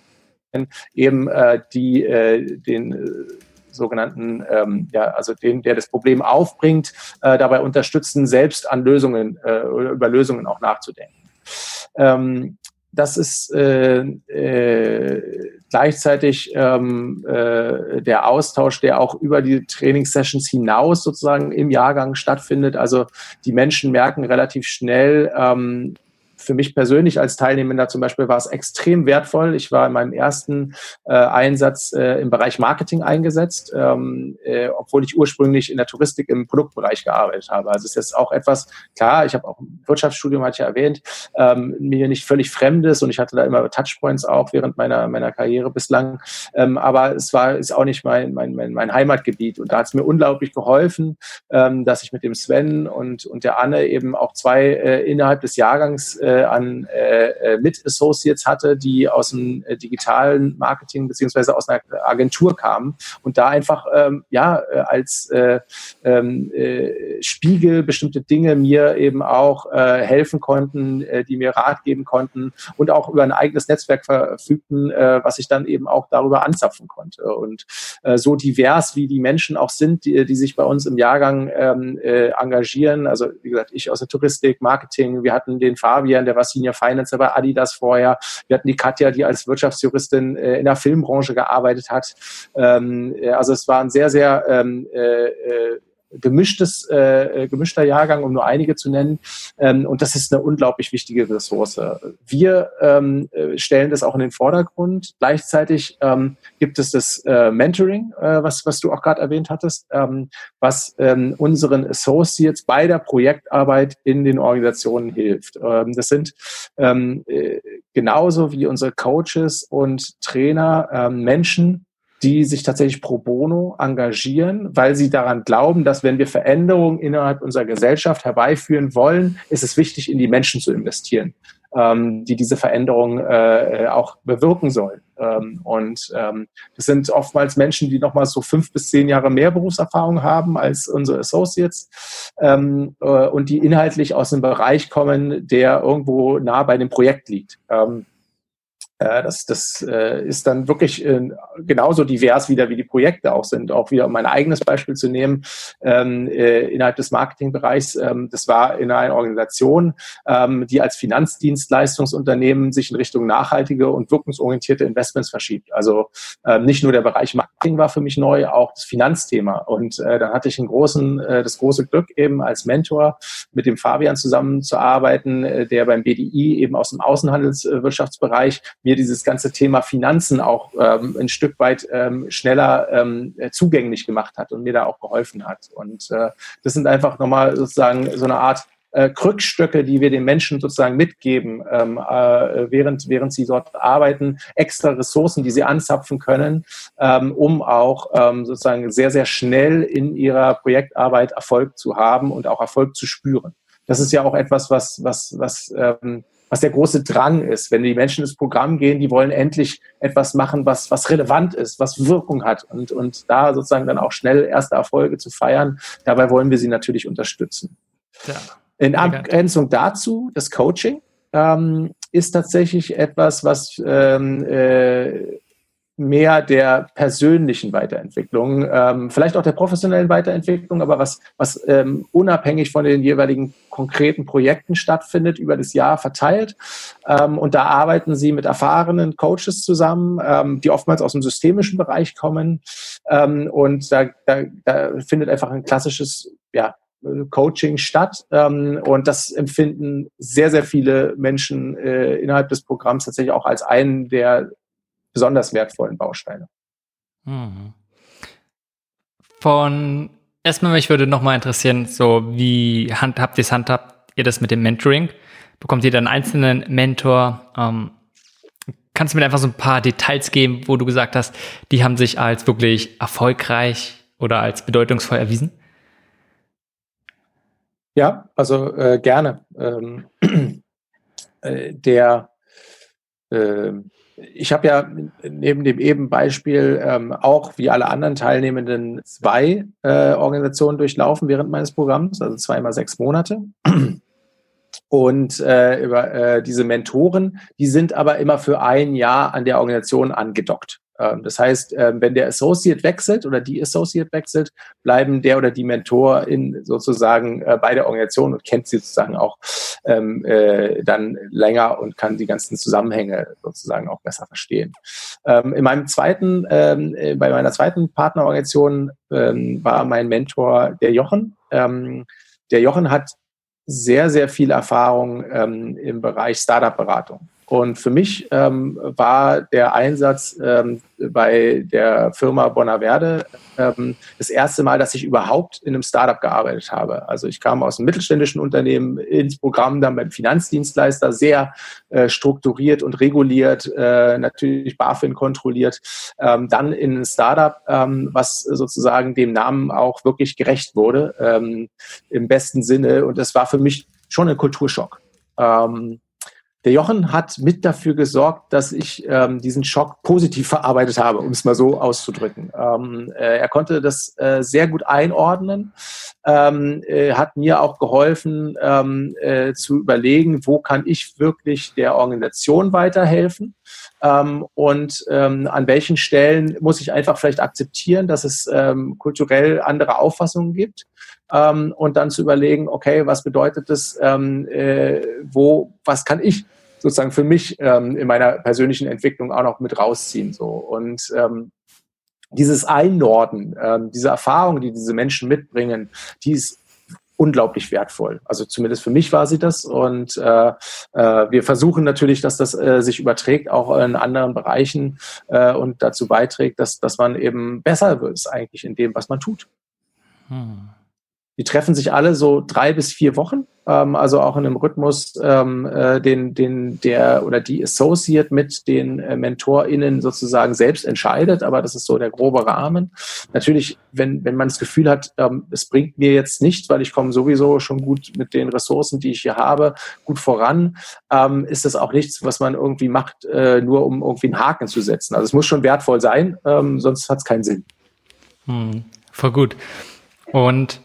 eben äh, die äh, den äh, sogenannten, ähm, ja, also den, der das Problem aufbringt, äh, dabei unterstützen, selbst an Lösungen äh, oder über Lösungen auch nachzudenken. Ähm, das ist äh, äh, gleichzeitig ähm, äh, der Austausch, der auch über die Trainingssessions hinaus sozusagen im Jahrgang stattfindet. Also die Menschen merken relativ schnell, ähm, für mich persönlich als Teilnehmender zum Beispiel war es extrem wertvoll. Ich war in meinem ersten äh, Einsatz äh, im Bereich Marketing eingesetzt, ähm, äh, obwohl ich ursprünglich in der Touristik im Produktbereich gearbeitet habe. Also es ist jetzt auch etwas, klar, ich habe auch ein Wirtschaftsstudium, hatte ich ja erwähnt, ähm, mir nicht völlig Fremdes und ich hatte da immer Touchpoints auch während meiner, meiner Karriere bislang. Ähm, aber es war, ist auch nicht mein, mein, mein, mein Heimatgebiet und da hat es mir unglaublich geholfen, ähm, dass ich mit dem Sven und, und der Anne eben auch zwei äh, innerhalb des Jahrgangs äh, äh, an äh, äh, Mit-Associates hatte, die aus dem äh, digitalen Marketing beziehungsweise aus einer Agentur kamen und da einfach ähm, ja äh, als äh, ähm, äh, Spiegel bestimmte Dinge mir eben auch äh, helfen konnten, äh, die mir Rat geben konnten und auch über ein eigenes Netzwerk verfügten, äh, was ich dann eben auch darüber anzapfen konnte. Und äh, so divers wie die Menschen auch sind, die, die sich bei uns im Jahrgang ähm, äh, engagieren, also wie gesagt, ich aus der Touristik, Marketing, wir hatten den Fabian, der war Senior Finance bei Adidas vorher. Wir hatten die Katja, die als Wirtschaftsjuristin äh, in der Filmbranche gearbeitet hat. Ähm, äh, also es war ein sehr, sehr ähm, äh, äh gemischtes, äh, gemischter Jahrgang, um nur einige zu nennen. Ähm, und das ist eine unglaublich wichtige Ressource. Wir ähm, äh, stellen das auch in den Vordergrund. Gleichzeitig ähm, gibt es das äh, Mentoring, äh, was, was du auch gerade erwähnt hattest, ähm, was ähm, unseren Associates bei der Projektarbeit in den Organisationen hilft. Ähm, das sind ähm, äh, genauso wie unsere Coaches und Trainer ähm, Menschen, die sich tatsächlich pro bono engagieren, weil sie daran glauben, dass wenn wir Veränderungen innerhalb unserer Gesellschaft herbeiführen wollen, ist es wichtig, in die Menschen zu investieren, ähm, die diese Veränderungen äh, auch bewirken sollen. Ähm, und ähm, das sind oftmals Menschen, die nochmal so fünf bis zehn Jahre mehr Berufserfahrung haben als unsere Associates ähm, äh, und die inhaltlich aus einem Bereich kommen, der irgendwo nah bei dem Projekt liegt. Ähm, äh, das, das äh, ist dann wirklich äh, genauso divers wieder, wie die Projekte auch sind. Auch wieder, um mein eigenes Beispiel zu nehmen, ähm, äh, innerhalb des Marketingbereichs, ähm, das war in einer Organisation, ähm, die als Finanzdienstleistungsunternehmen sich in Richtung nachhaltige und wirkungsorientierte Investments verschiebt. Also nicht nur der Bereich Marketing war für mich neu, auch das Finanzthema. Und äh, dann hatte ich einen großen, das große Glück, eben als Mentor mit dem Fabian zusammenzuarbeiten, der beim BDI eben aus dem Außenhandelswirtschaftsbereich mir mir dieses ganze Thema Finanzen auch ähm, ein Stück weit ähm, schneller ähm, zugänglich gemacht hat und mir da auch geholfen hat. Und äh, das sind einfach nochmal sozusagen so eine Art äh, Krückstöcke, die wir den Menschen sozusagen mitgeben, ähm, äh, während, während sie dort arbeiten, extra Ressourcen, die sie anzapfen können, ähm, um auch ähm, sozusagen sehr, sehr schnell in ihrer Projektarbeit Erfolg zu haben und auch Erfolg zu spüren. Das ist ja auch etwas, was, was, was ähm, was der große Drang ist. Wenn die Menschen ins Programm gehen, die wollen endlich etwas machen, was, was relevant ist, was Wirkung hat und, und da sozusagen dann auch schnell erste Erfolge zu feiern. Dabei wollen wir sie natürlich unterstützen. Ja. In Abgrenzung dazu, das Coaching ähm, ist tatsächlich etwas, was ähm, äh, mehr der persönlichen Weiterentwicklung, ähm, vielleicht auch der professionellen Weiterentwicklung, aber was, was ähm, unabhängig von den jeweiligen konkreten Projekten stattfindet, über das Jahr verteilt. Ähm, und da arbeiten sie mit erfahrenen Coaches zusammen, ähm, die oftmals aus dem systemischen Bereich kommen. Ähm, und da, da, da findet einfach ein klassisches ja, Coaching statt. Ähm, und das empfinden sehr, sehr viele Menschen äh, innerhalb des Programms tatsächlich auch als einen der besonders wertvollen Bausteine. Mhm. Von erstmal, mich würde nochmal interessieren, so wie handhabt ihr handhabt ihr das mit dem Mentoring? Bekommt ihr dann einen einzelnen Mentor? Ähm, kannst du mir einfach so ein paar Details geben, wo du gesagt hast, die haben sich als wirklich erfolgreich oder als bedeutungsvoll erwiesen? Ja, also äh, gerne. Ähm, äh, der äh, ich habe ja neben dem eben Beispiel ähm, auch wie alle anderen Teilnehmenden zwei äh, Organisationen durchlaufen während meines Programms, also zweimal sechs Monate. Und äh, über äh, diese Mentoren, die sind aber immer für ein Jahr an der Organisation angedockt. Ähm, das heißt, ähm, wenn der Associate wechselt oder die Associate wechselt, bleiben der oder die Mentor in sozusagen äh, bei der Organisation und kennt sie sozusagen auch ähm, äh, dann länger und kann die ganzen Zusammenhänge sozusagen auch besser verstehen. Ähm, in meinem zweiten, ähm, äh, bei meiner zweiten Partnerorganisation ähm, war mein Mentor der Jochen. Der Jochen hat sehr, sehr viel Erfahrung im Bereich Startup-Beratung. Und für mich ähm, war der Einsatz ähm, bei der Firma Bonaverde ähm, das erste Mal, dass ich überhaupt in einem Startup gearbeitet habe. Also ich kam aus einem mittelständischen Unternehmen ins Programm, dann beim Finanzdienstleister, sehr äh, strukturiert und reguliert, äh, natürlich BaFin kontrolliert, ähm, dann in ein Startup, ähm, was sozusagen dem Namen auch wirklich gerecht wurde, ähm, im besten Sinne. Und das war für mich schon ein Kulturschock. Ähm, der Jochen hat mit dafür gesorgt, dass ich ähm, diesen Schock positiv verarbeitet habe, um es mal so auszudrücken. Ähm, äh, er konnte das äh, sehr gut einordnen, ähm, äh, hat mir auch geholfen ähm, äh, zu überlegen, wo kann ich wirklich der Organisation weiterhelfen ähm, und ähm, an welchen Stellen muss ich einfach vielleicht akzeptieren, dass es ähm, kulturell andere Auffassungen gibt ähm, und dann zu überlegen, okay, was bedeutet das, ähm, äh, wo, was kann ich sozusagen für mich ähm, in meiner persönlichen Entwicklung auch noch mit rausziehen. So. Und dieses Einnorden, diese Erfahrung, die diese Menschen mitbringen, die ist unglaublich wertvoll. Also zumindest für mich war sie das. Und äh, äh, wir versuchen natürlich, dass das äh, sich überträgt, auch in anderen Bereichen äh, und dazu beiträgt, dass, dass man eben besser wird eigentlich in dem, was man tut. Hm. Die treffen sich alle so drei bis vier Wochen, ähm, also auch in einem Rhythmus, ähm, äh, den, den der oder die Associate mit den äh, MentorInnen sozusagen selbst entscheidet, aber das ist so der grobe Rahmen. Natürlich, wenn, wenn man das Gefühl hat, ähm, es bringt mir jetzt nichts, weil ich komme sowieso schon gut mit den Ressourcen, die ich hier habe, gut voran, ähm, ist das auch nichts, was man irgendwie macht, äh, nur um irgendwie einen Haken zu setzen. Also es muss schon wertvoll sein, ähm, sonst hat es keinen Sinn. Hm, voll gut. Und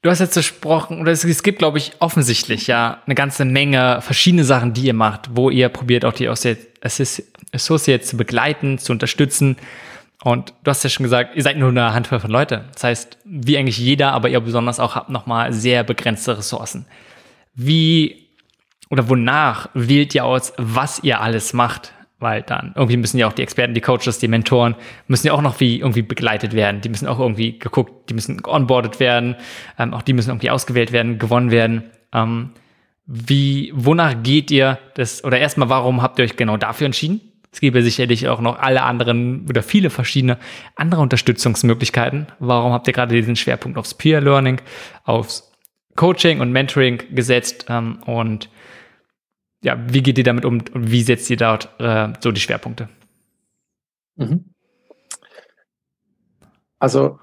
Du hast jetzt gesprochen, oder es, es gibt, glaube ich, offensichtlich ja eine ganze Menge verschiedene Sachen, die ihr macht, wo ihr probiert, auch die Associates zu begleiten, zu unterstützen. Und du hast ja schon gesagt, ihr seid nur eine Handvoll von Leute. Das heißt, wie eigentlich jeder, aber ihr besonders auch habt nochmal sehr begrenzte Ressourcen. Wie oder wonach wählt ihr aus, was ihr alles macht? Weil dann irgendwie müssen ja auch die Experten, die Coaches, die Mentoren müssen ja auch noch wie irgendwie begleitet werden. Die müssen auch irgendwie geguckt, die müssen onboardet werden, ähm, auch die müssen irgendwie ausgewählt werden, gewonnen werden. Ähm, wie, wonach geht ihr das, oder erstmal, warum habt ihr euch genau dafür entschieden? Es gäbe sicherlich auch noch alle anderen oder viele verschiedene andere Unterstützungsmöglichkeiten. Warum habt ihr gerade diesen Schwerpunkt aufs Peer Learning, aufs Coaching und Mentoring gesetzt ähm, und ja, wie geht ihr damit um und wie setzt ihr dort äh, so die Schwerpunkte? Mhm. Also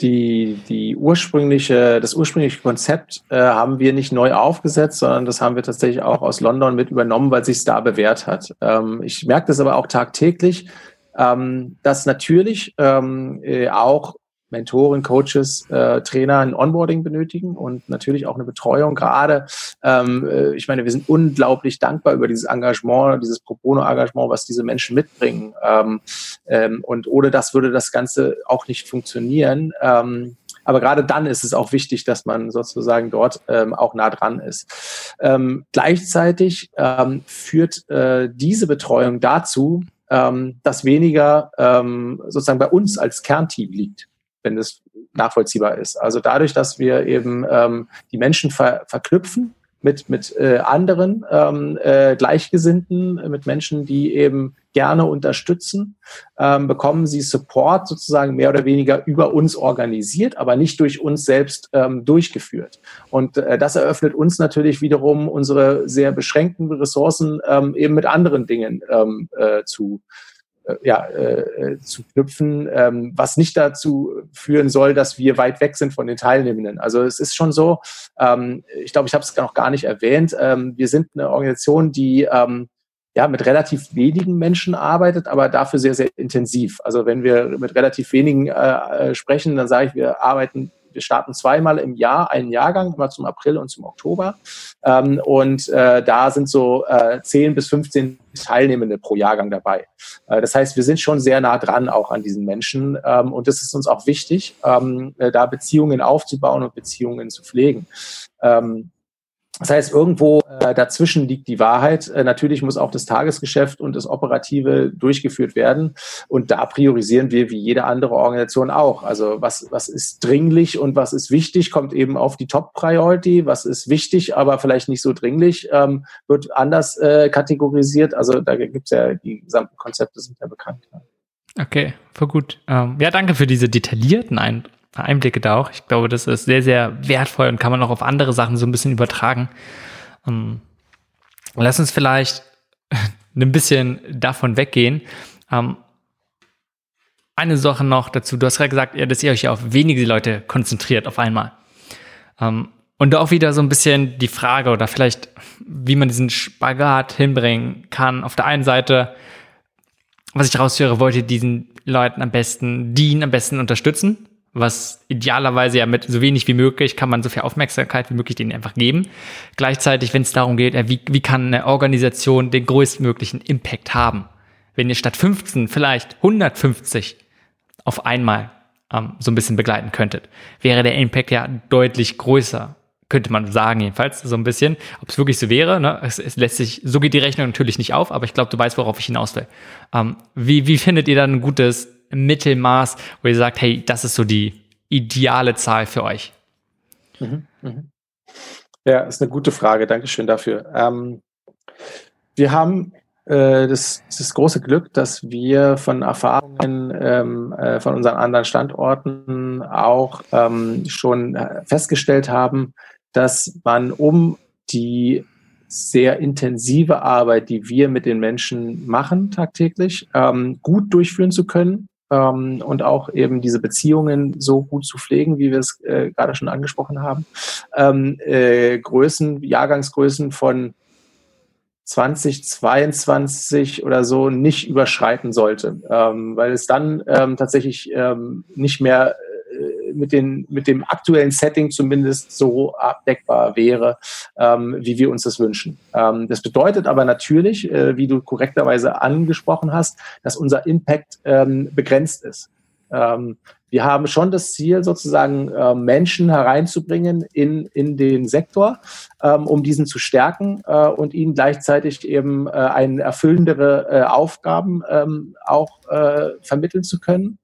die, die ursprüngliche, das ursprüngliche Konzept äh, haben wir nicht neu aufgesetzt, sondern das haben wir tatsächlich auch aus London mit übernommen, weil sich da bewährt hat. Ähm, ich merke das aber auch tagtäglich, ähm, dass natürlich ähm, äh, auch Mentoren, Coaches, äh, Trainer ein Onboarding benötigen und natürlich auch eine Betreuung. Gerade, ähm, äh, ich meine, wir sind unglaublich dankbar über dieses Engagement, dieses Pro Bono-Engagement, was diese Menschen mitbringen. Ähm, ähm, und ohne das würde das Ganze auch nicht funktionieren. Ähm, aber gerade dann ist es auch wichtig, dass man sozusagen dort ähm, auch nah dran ist. Ähm, gleichzeitig ähm, führt äh, diese Betreuung dazu, ähm, dass weniger ähm, sozusagen bei uns als Kernteam liegt wenn es nachvollziehbar ist. Also dadurch, dass wir eben ähm, die Menschen ver verknüpfen mit, mit äh, anderen ähm, äh, Gleichgesinnten, mit Menschen, die eben gerne unterstützen, ähm, bekommen sie Support sozusagen mehr oder weniger über uns organisiert, aber nicht durch uns selbst ähm, durchgeführt. Und äh, das eröffnet uns natürlich wiederum unsere sehr beschränkten Ressourcen ähm, eben mit anderen Dingen ähm, äh, zu, äh, ja, äh, zu knüpfen, ähm, was nicht dazu führen soll, dass wir weit weg sind von den Teilnehmenden. Also es ist schon so, ähm, ich glaube, ich habe es noch gar nicht erwähnt, ähm, wir sind eine Organisation, die ähm, ja, mit relativ wenigen Menschen arbeitet, aber dafür sehr, sehr intensiv. Also wenn wir mit relativ wenigen äh, äh sprechen, dann sage ich, wir arbeiten wir starten zweimal im Jahr einen Jahrgang, immer zum April und zum Oktober. Ähm, und äh, da sind so äh, 10 bis 15 Teilnehmende pro Jahrgang dabei. Äh, das heißt, wir sind schon sehr nah dran auch an diesen Menschen. Ähm, und das ist uns auch wichtig, ähm, äh, da Beziehungen aufzubauen und Beziehungen zu pflegen. Ähm, das heißt, irgendwo äh, dazwischen liegt die Wahrheit. Äh, natürlich muss auch das Tagesgeschäft und das Operative durchgeführt werden. Und da priorisieren wir wie jede andere Organisation auch. Also was, was ist dringlich und was ist wichtig, kommt eben auf die Top-Priority. Was ist wichtig, aber vielleicht nicht so dringlich, ähm, wird anders äh, kategorisiert. Also da gibt's ja, die gesamten Konzepte sind ja bekannt. Okay, voll gut. Ähm, ja, danke für diese detaillierten Ein Einblicke da auch. Ich glaube, das ist sehr, sehr wertvoll und kann man auch auf andere Sachen so ein bisschen übertragen. Ähm, lass uns vielleicht ein bisschen davon weggehen. Ähm, eine Sache noch dazu. Du hast gerade gesagt, ja, dass ihr euch ja auf wenige Leute konzentriert auf einmal. Ähm, und auch wieder so ein bisschen die Frage oder vielleicht, wie man diesen Spagat hinbringen kann. Auf der einen Seite, was ich raushöre, wollt ihr diesen Leuten am besten dienen, am besten unterstützen was idealerweise ja mit so wenig wie möglich kann man so viel Aufmerksamkeit wie möglich denen einfach geben. Gleichzeitig, wenn es darum geht, wie, wie kann eine Organisation den größtmöglichen Impact haben, wenn ihr statt 15 vielleicht 150 auf einmal ähm, so ein bisschen begleiten könntet, wäre der Impact ja deutlich größer. Könnte man sagen, jedenfalls, so ein bisschen. Ob es wirklich so wäre, ne? es, es lässt sich, so geht die Rechnung natürlich nicht auf, aber ich glaube, du weißt, worauf ich hinaus will. Ähm, wie, wie findet ihr dann ein gutes Mittelmaß, wo ihr sagt, hey, das ist so die ideale Zahl für euch? Mhm, mhm. Ja, ist eine gute Frage. Dankeschön dafür. Ähm, wir haben äh, das, das große Glück, dass wir von Erfahrungen ähm, äh, von unseren anderen Standorten auch ähm, schon festgestellt haben, dass man um die sehr intensive Arbeit, die wir mit den Menschen machen tagtäglich, ähm, gut durchführen zu können, ähm, und auch eben diese Beziehungen so gut zu pflegen, wie wir es äh, gerade schon angesprochen haben. Ähm, äh, Größen, Jahrgangsgrößen von 2022 oder so nicht überschreiten sollte, ähm, weil es dann ähm, tatsächlich ähm, nicht mehr mit, den, mit dem aktuellen Setting zumindest so abdeckbar wäre, ähm, wie wir uns das wünschen. Ähm, das bedeutet aber natürlich, äh, wie du korrekterweise angesprochen hast, dass unser Impact ähm, begrenzt ist. Ähm, wir haben schon das Ziel, sozusagen äh, Menschen hereinzubringen in, in den Sektor, ähm, um diesen zu stärken äh, und ihnen gleichzeitig eben äh, ein erfüllendere äh, Aufgaben ähm, auch äh, vermitteln zu können.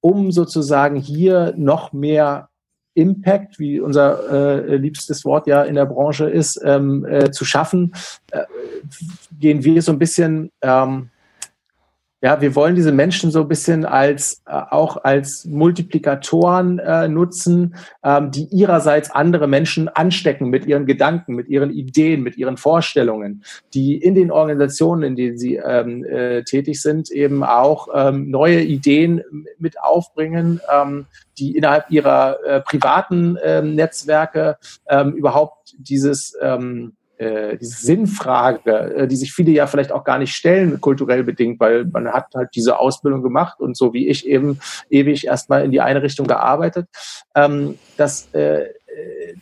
Um sozusagen hier noch mehr Impact, wie unser äh, liebstes Wort ja in der Branche ist, ähm, äh, zu schaffen, äh, gehen wir so ein bisschen ähm, ja, wir wollen diese Menschen so ein bisschen als äh, auch als Multiplikatoren äh, nutzen, ähm, die ihrerseits andere Menschen anstecken mit ihren Gedanken, mit ihren Ideen, mit ihren Vorstellungen, die in den Organisationen, in denen sie ähm, äh, tätig sind, eben auch ähm, neue Ideen mit aufbringen, ähm, die innerhalb ihrer äh, privaten ähm, Netzwerke ähm, überhaupt dieses ähm, äh, diese Sinnfrage, äh, die sich viele ja vielleicht auch gar nicht stellen, kulturell bedingt, weil man hat halt diese Ausbildung gemacht und so wie ich eben ewig erstmal in die eine Richtung gearbeitet. Ähm, dass äh,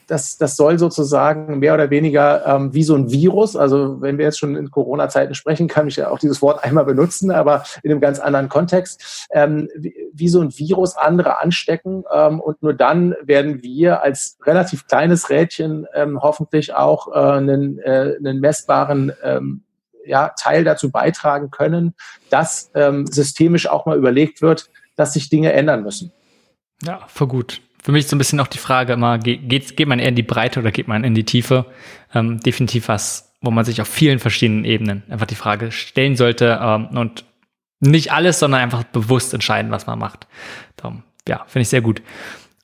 das, das soll sozusagen mehr oder weniger ähm, wie so ein Virus, also wenn wir jetzt schon in Corona-Zeiten sprechen, kann ich ja auch dieses Wort einmal benutzen, aber in einem ganz anderen Kontext, ähm, wie, wie, so ein Virus andere anstecken ähm, und nur dann werden wir als relativ kleines Rädchen ähm, hoffentlich auch äh, einen, äh, einen messbaren ähm, ja, Teil dazu beitragen können, dass ähm, systemisch auch mal überlegt wird, dass sich Dinge ändern müssen. Ja, für gut für mich so ein bisschen auch die Frage immer, geht, geht man eher in die Breite oder geht man in die Tiefe? Ähm, definitiv was, wo man sich auf vielen verschiedenen Ebenen einfach die Frage stellen sollte ähm, und nicht alles, sondern einfach bewusst entscheiden, was man macht. Darum, ja, finde ich sehr gut.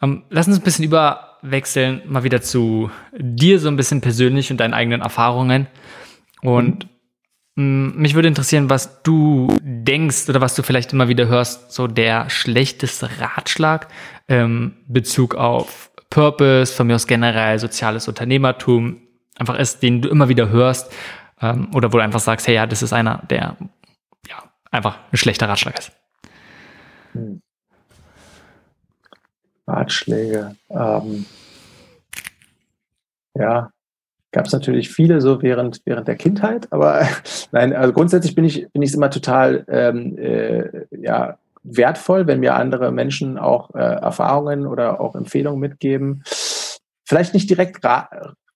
Ähm, lass uns ein bisschen überwechseln, mal wieder zu dir so ein bisschen persönlich und deinen eigenen Erfahrungen. Und mhm. mich würde interessieren, was du denkst oder was du vielleicht immer wieder hörst, so der schlechteste Ratschlag, ähm, Bezug auf Purpose, von mir aus generell soziales Unternehmertum einfach ist, den du immer wieder hörst ähm, oder wo du einfach sagst, hey ja, das ist einer, der ja einfach ein schlechter Ratschlag ist. Hm. Ratschläge. Ähm, ja, gab es natürlich viele so während, während der Kindheit, aber nein, also grundsätzlich bin ich, bin immer total ähm, äh, ja, wertvoll, wenn mir andere Menschen auch äh, Erfahrungen oder auch Empfehlungen mitgeben. Vielleicht nicht direkt Ra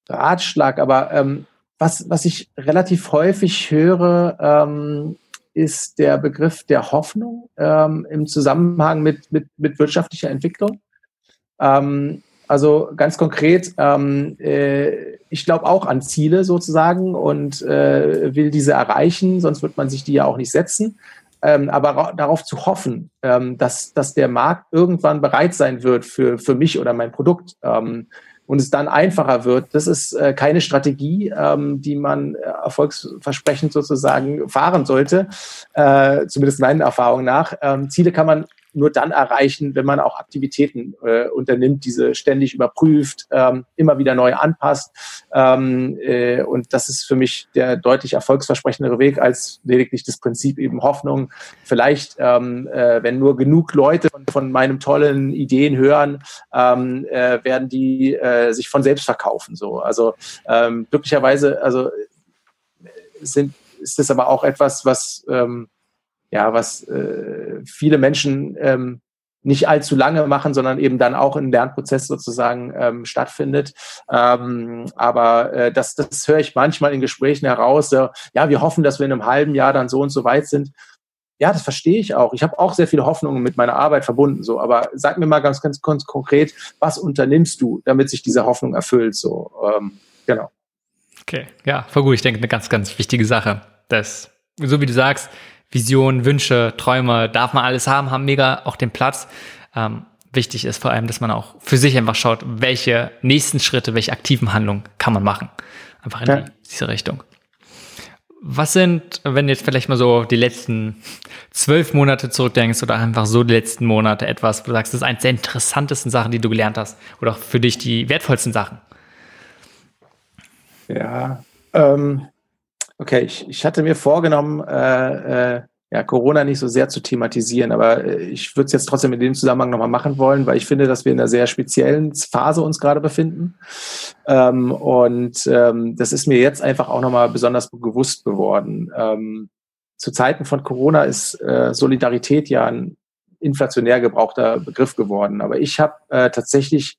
Ratschlag, aber ähm, was, was ich relativ häufig höre, ähm, ist der Begriff der Hoffnung ähm, im Zusammenhang mit, mit, mit wirtschaftlicher Entwicklung. Ähm, also ganz konkret, ähm, äh, ich glaube auch an Ziele sozusagen und äh, will diese erreichen, sonst wird man sich die ja auch nicht setzen ähm, aber darauf zu hoffen, ähm, dass, dass der Markt irgendwann bereit sein wird für, für mich oder mein Produkt ähm, und es dann einfacher wird, das ist äh, keine Strategie, ähm, die man äh, erfolgsversprechend sozusagen fahren sollte, äh, zumindest meinen Erfahrungen nach. Ähm, Ziele kann man nur dann erreichen, wenn man auch Aktivitäten äh, unternimmt, diese ständig überprüft, ähm, immer wieder neu anpasst. Ähm, äh, und das ist für mich der deutlich erfolgsversprechendere Weg als lediglich das Prinzip eben Hoffnung. Vielleicht, ähm, äh, wenn nur genug Leute von, von meinem tollen Ideen hören, ähm, äh, werden die äh, sich von selbst verkaufen. So, also ähm, glücklicherweise, also sind ist das aber auch etwas, was ähm, ja, was äh, viele Menschen ähm, nicht allzu lange machen, sondern eben dann auch ein Lernprozess sozusagen ähm, stattfindet. Ähm, aber äh, das, das höre ich manchmal in Gesprächen heraus. Äh, ja, wir hoffen, dass wir in einem halben Jahr dann so und so weit sind. Ja, das verstehe ich auch. Ich habe auch sehr viele Hoffnungen mit meiner Arbeit verbunden. So, aber sag mir mal ganz, ganz, ganz konkret, was unternimmst du, damit sich diese Hoffnung erfüllt? So, ähm, genau. Okay, ja, voll gut. Ich denke, eine ganz, ganz wichtige Sache. Das, so wie du sagst, Visionen, Wünsche, Träume, darf man alles haben, haben mega auch den Platz. Ähm, wichtig ist vor allem, dass man auch für sich einfach schaut, welche nächsten Schritte, welche aktiven Handlungen kann man machen. Einfach in ja. die, diese Richtung. Was sind, wenn du jetzt vielleicht mal so die letzten zwölf Monate zurückdenkst oder einfach so die letzten Monate etwas, wo du sagst, das ist eines der interessantesten Sachen, die du gelernt hast oder auch für dich die wertvollsten Sachen? Ja, ähm, Okay, ich, ich hatte mir vorgenommen, äh, äh, ja, Corona nicht so sehr zu thematisieren, aber äh, ich würde es jetzt trotzdem in dem Zusammenhang nochmal machen wollen, weil ich finde, dass wir in einer sehr speziellen Phase uns gerade befinden. Ähm, und ähm, das ist mir jetzt einfach auch nochmal besonders bewusst geworden. Ähm, zu Zeiten von Corona ist äh, Solidarität ja ein inflationär gebrauchter Begriff geworden. Aber ich habe äh, tatsächlich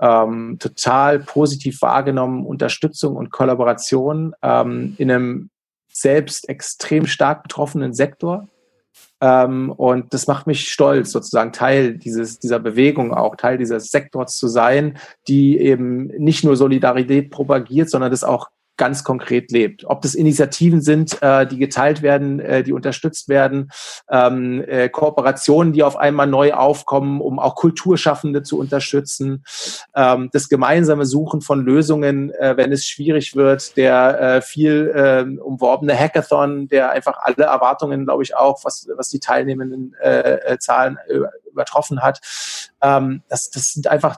ähm, total positiv wahrgenommen, Unterstützung und Kollaboration ähm, in einem selbst extrem stark betroffenen Sektor. Ähm, und das macht mich stolz, sozusagen Teil dieses, dieser Bewegung auch, Teil dieses Sektors zu sein, die eben nicht nur Solidarität propagiert, sondern das auch ganz konkret lebt. Ob das Initiativen sind, äh, die geteilt werden, äh, die unterstützt werden, ähm, äh, Kooperationen, die auf einmal neu aufkommen, um auch Kulturschaffende zu unterstützen, ähm, das gemeinsame Suchen von Lösungen, äh, wenn es schwierig wird, der äh, viel äh, umworbene Hackathon, der einfach alle Erwartungen, glaube ich, auch, was, was die teilnehmenden äh, äh Zahlen äh, übertroffen hat. Ähm, das, das sind einfach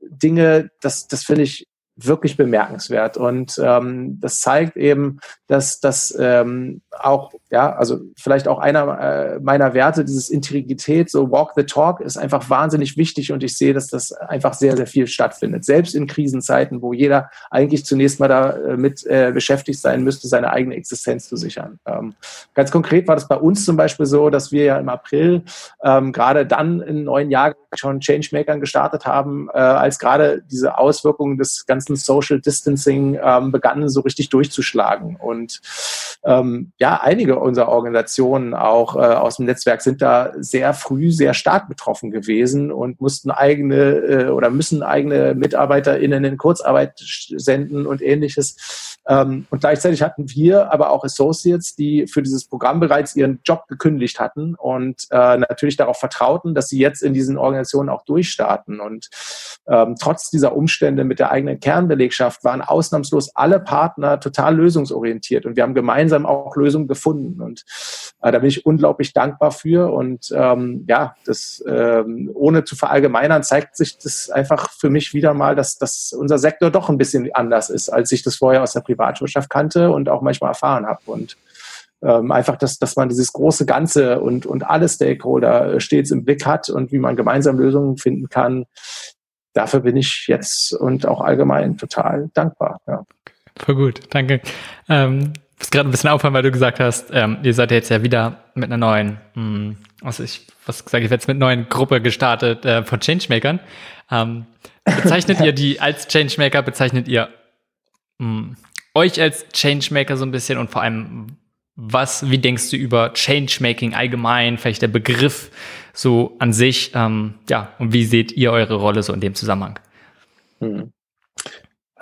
Dinge, das, das finde ich wirklich bemerkenswert. Und ähm, das zeigt eben, dass das ähm, auch, ja, also vielleicht auch einer äh, meiner Werte, dieses Integrität, so Walk the Talk, ist einfach wahnsinnig wichtig und ich sehe, dass das einfach sehr, sehr viel stattfindet. Selbst in Krisenzeiten, wo jeder eigentlich zunächst mal damit äh, beschäftigt sein müsste, seine eigene Existenz zu sichern. Ähm, ganz konkret war das bei uns zum Beispiel so, dass wir ja im April ähm, gerade dann im neuen Jahr schon Changemakern gestartet haben, äh, als gerade diese Auswirkungen des ganzen Social Distancing ähm, begannen so richtig durchzuschlagen. Und ja, einige unserer Organisationen auch äh, aus dem Netzwerk sind da sehr früh sehr stark betroffen gewesen und mussten eigene äh, oder müssen eigene MitarbeiterInnen in Kurzarbeit senden und ähnliches. Ähm, und gleichzeitig hatten wir aber auch Associates, die für dieses Programm bereits ihren Job gekündigt hatten und äh, natürlich darauf vertrauten, dass sie jetzt in diesen Organisationen auch durchstarten. Und ähm, trotz dieser Umstände mit der eigenen Kernbelegschaft waren ausnahmslos alle Partner total lösungsorientiert und wir haben gemeinsam auch Lösungen gefunden. Und äh, da bin ich unglaublich dankbar für. Und ähm, ja, das ähm, ohne zu verallgemeinern zeigt sich das einfach für mich wieder mal, dass, dass unser Sektor doch ein bisschen anders ist, als ich das vorher aus der Privatwirtschaft kannte und auch manchmal erfahren habe. Und ähm, einfach, dass, dass man dieses große Ganze und, und alle Stakeholder stets im Blick hat und wie man gemeinsam Lösungen finden kann. Dafür bin ich jetzt und auch allgemein total dankbar. Ja. Voll gut, danke. Ähm, bist gerade ein bisschen aufhören, weil du gesagt hast, ähm, ihr seid jetzt ja wieder mit einer neuen, mh, hm, was ich, was gesagt, ich jetzt mit neuen Gruppe gestartet äh, von Changemakern. Ähm, bezeichnet ihr die als Changemaker, bezeichnet ihr mh, hm, euch als Changemaker so ein bisschen und vor allem, was, wie denkst du über Changemaking allgemein, vielleicht der Begriff so an sich, ähm, ja, und wie seht ihr eure Rolle so in dem Zusammenhang? Hm.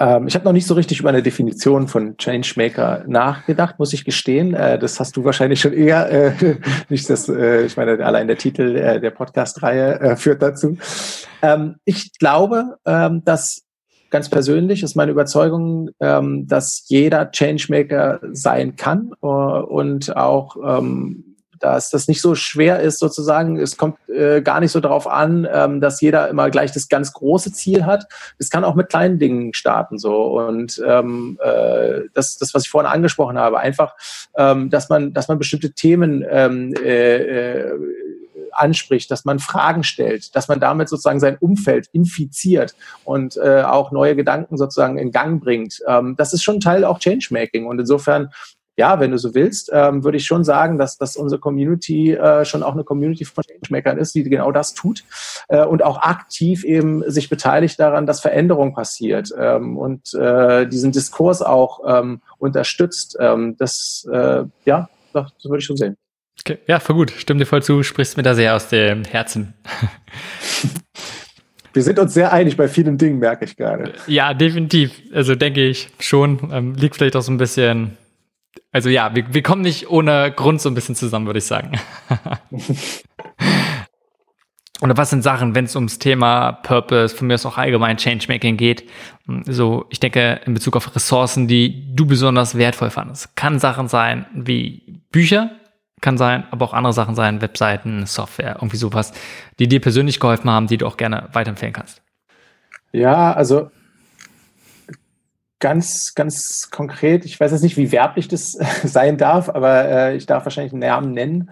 Ähm, ich habe noch nicht so richtig über eine Definition von Changemaker nachgedacht, muss ich gestehen. Äh, das hast du wahrscheinlich schon eher, äh, nicht das, äh, ich meine, allein der Titel äh, der Podcast-Reihe äh, führt dazu. Ähm, ich glaube, ähm, dass ganz persönlich ist meine Überzeugung, ähm, dass jeder Changemaker sein kann äh, und auch ähm, dass das nicht so schwer ist sozusagen. Es kommt äh, gar nicht so darauf an, ähm, dass jeder immer gleich das ganz große Ziel hat. Es kann auch mit kleinen Dingen starten so und ähm, äh, das, das, was ich vorhin angesprochen habe, einfach, ähm, dass man, dass man bestimmte Themen ähm, äh, äh, anspricht, dass man Fragen stellt, dass man damit sozusagen sein Umfeld infiziert und äh, auch neue Gedanken sozusagen in Gang bringt. Ähm, das ist schon Teil auch Changemaking. Und insofern ja, wenn du so willst, ähm, würde ich schon sagen, dass, dass unsere Community äh, schon auch eine Community von Changemakern ist, die genau das tut äh, und auch aktiv eben sich beteiligt daran, dass Veränderung passiert ähm, und äh, diesen Diskurs auch ähm, unterstützt. Ähm, das, äh, ja, das, das würde ich schon sehen. Okay. Ja, voll gut. Stimmt dir voll zu, sprichst mir da sehr aus dem Herzen. Wir sind uns sehr einig bei vielen Dingen, merke ich gerade. Ja, definitiv. Also denke ich schon. Ähm, liegt vielleicht auch so ein bisschen. Also ja, wir, wir kommen nicht ohne Grund so ein bisschen zusammen, würde ich sagen. Oder was sind Sachen, wenn es ums Thema Purpose, von mir aus auch allgemein Changemaking geht? So, ich denke, in Bezug auf Ressourcen, die du besonders wertvoll fandest. Kann Sachen sein wie Bücher, kann sein, aber auch andere Sachen sein, Webseiten, Software, irgendwie sowas, die dir persönlich geholfen haben, die du auch gerne weiterempfehlen kannst. Ja, also ganz, ganz konkret, ich weiß jetzt nicht, wie werblich das sein darf, aber äh, ich darf wahrscheinlich einen Namen nennen.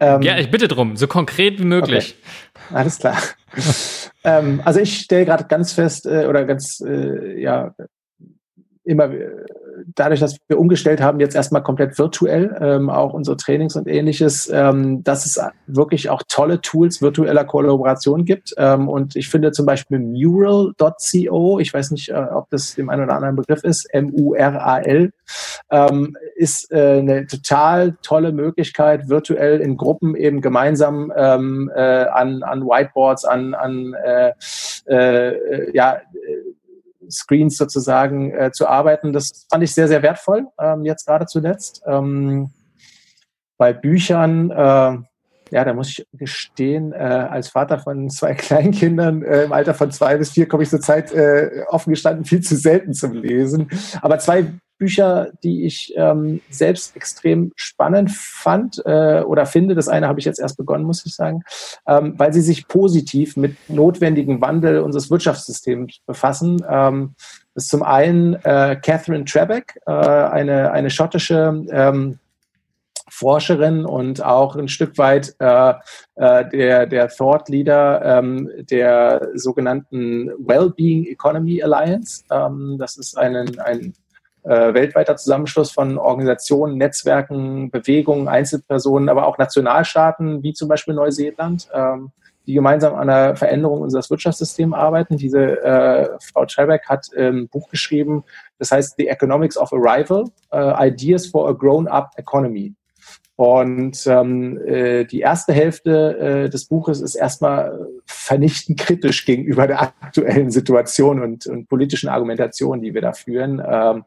Ähm, ja, ich bitte drum, so konkret wie möglich. Okay. Alles klar. ähm, also ich stelle gerade ganz fest äh, oder ganz, äh, ja, immer dadurch, dass wir umgestellt haben, jetzt erstmal komplett virtuell, ähm, auch unsere Trainings und ähnliches, ähm, dass es wirklich auch tolle Tools virtueller Kollaboration gibt. Ähm, und ich finde zum Beispiel Mural.co, ich weiß nicht, äh, ob das dem einen oder anderen Begriff ist, M-U-R-A-L, ähm, ist äh, eine total tolle Möglichkeit, virtuell in Gruppen eben gemeinsam ähm, äh, an, an Whiteboards, an, an äh, äh, ja, Screens sozusagen äh, zu arbeiten. Das fand ich sehr, sehr wertvoll, ähm, jetzt gerade zuletzt. Ähm, bei Büchern, äh, ja, da muss ich gestehen, äh, als Vater von zwei Kleinkindern äh, im Alter von zwei bis vier komme ich zurzeit äh, offen gestanden viel zu selten zum Lesen. Aber zwei Bücher, die ich ähm, selbst extrem spannend fand äh, oder finde. Das eine habe ich jetzt erst begonnen, muss ich sagen, ähm, weil sie sich positiv mit notwendigen Wandel unseres Wirtschaftssystems befassen. Ähm, das ist zum einen äh, Catherine Trebeck, äh, eine, eine schottische ähm, Forscherin und auch ein Stück weit äh, äh, der, der Thought Leader ähm, der sogenannten Wellbeing Economy Alliance. Ähm, das ist einen, ein äh, weltweiter Zusammenschluss von Organisationen, Netzwerken, Bewegungen, Einzelpersonen, aber auch Nationalstaaten wie zum Beispiel Neuseeland, ähm, die gemeinsam an der Veränderung unseres Wirtschaftssystems arbeiten. Diese äh, Frau Trebeck hat ein Buch geschrieben, das heißt The Economics of Arrival, uh, Ideas for a Grown-up Economy. Und ähm, äh, die erste Hälfte äh, des Buches ist erstmal vernichtend kritisch gegenüber der aktuellen Situation und, und politischen Argumentation, die wir da führen. Ähm,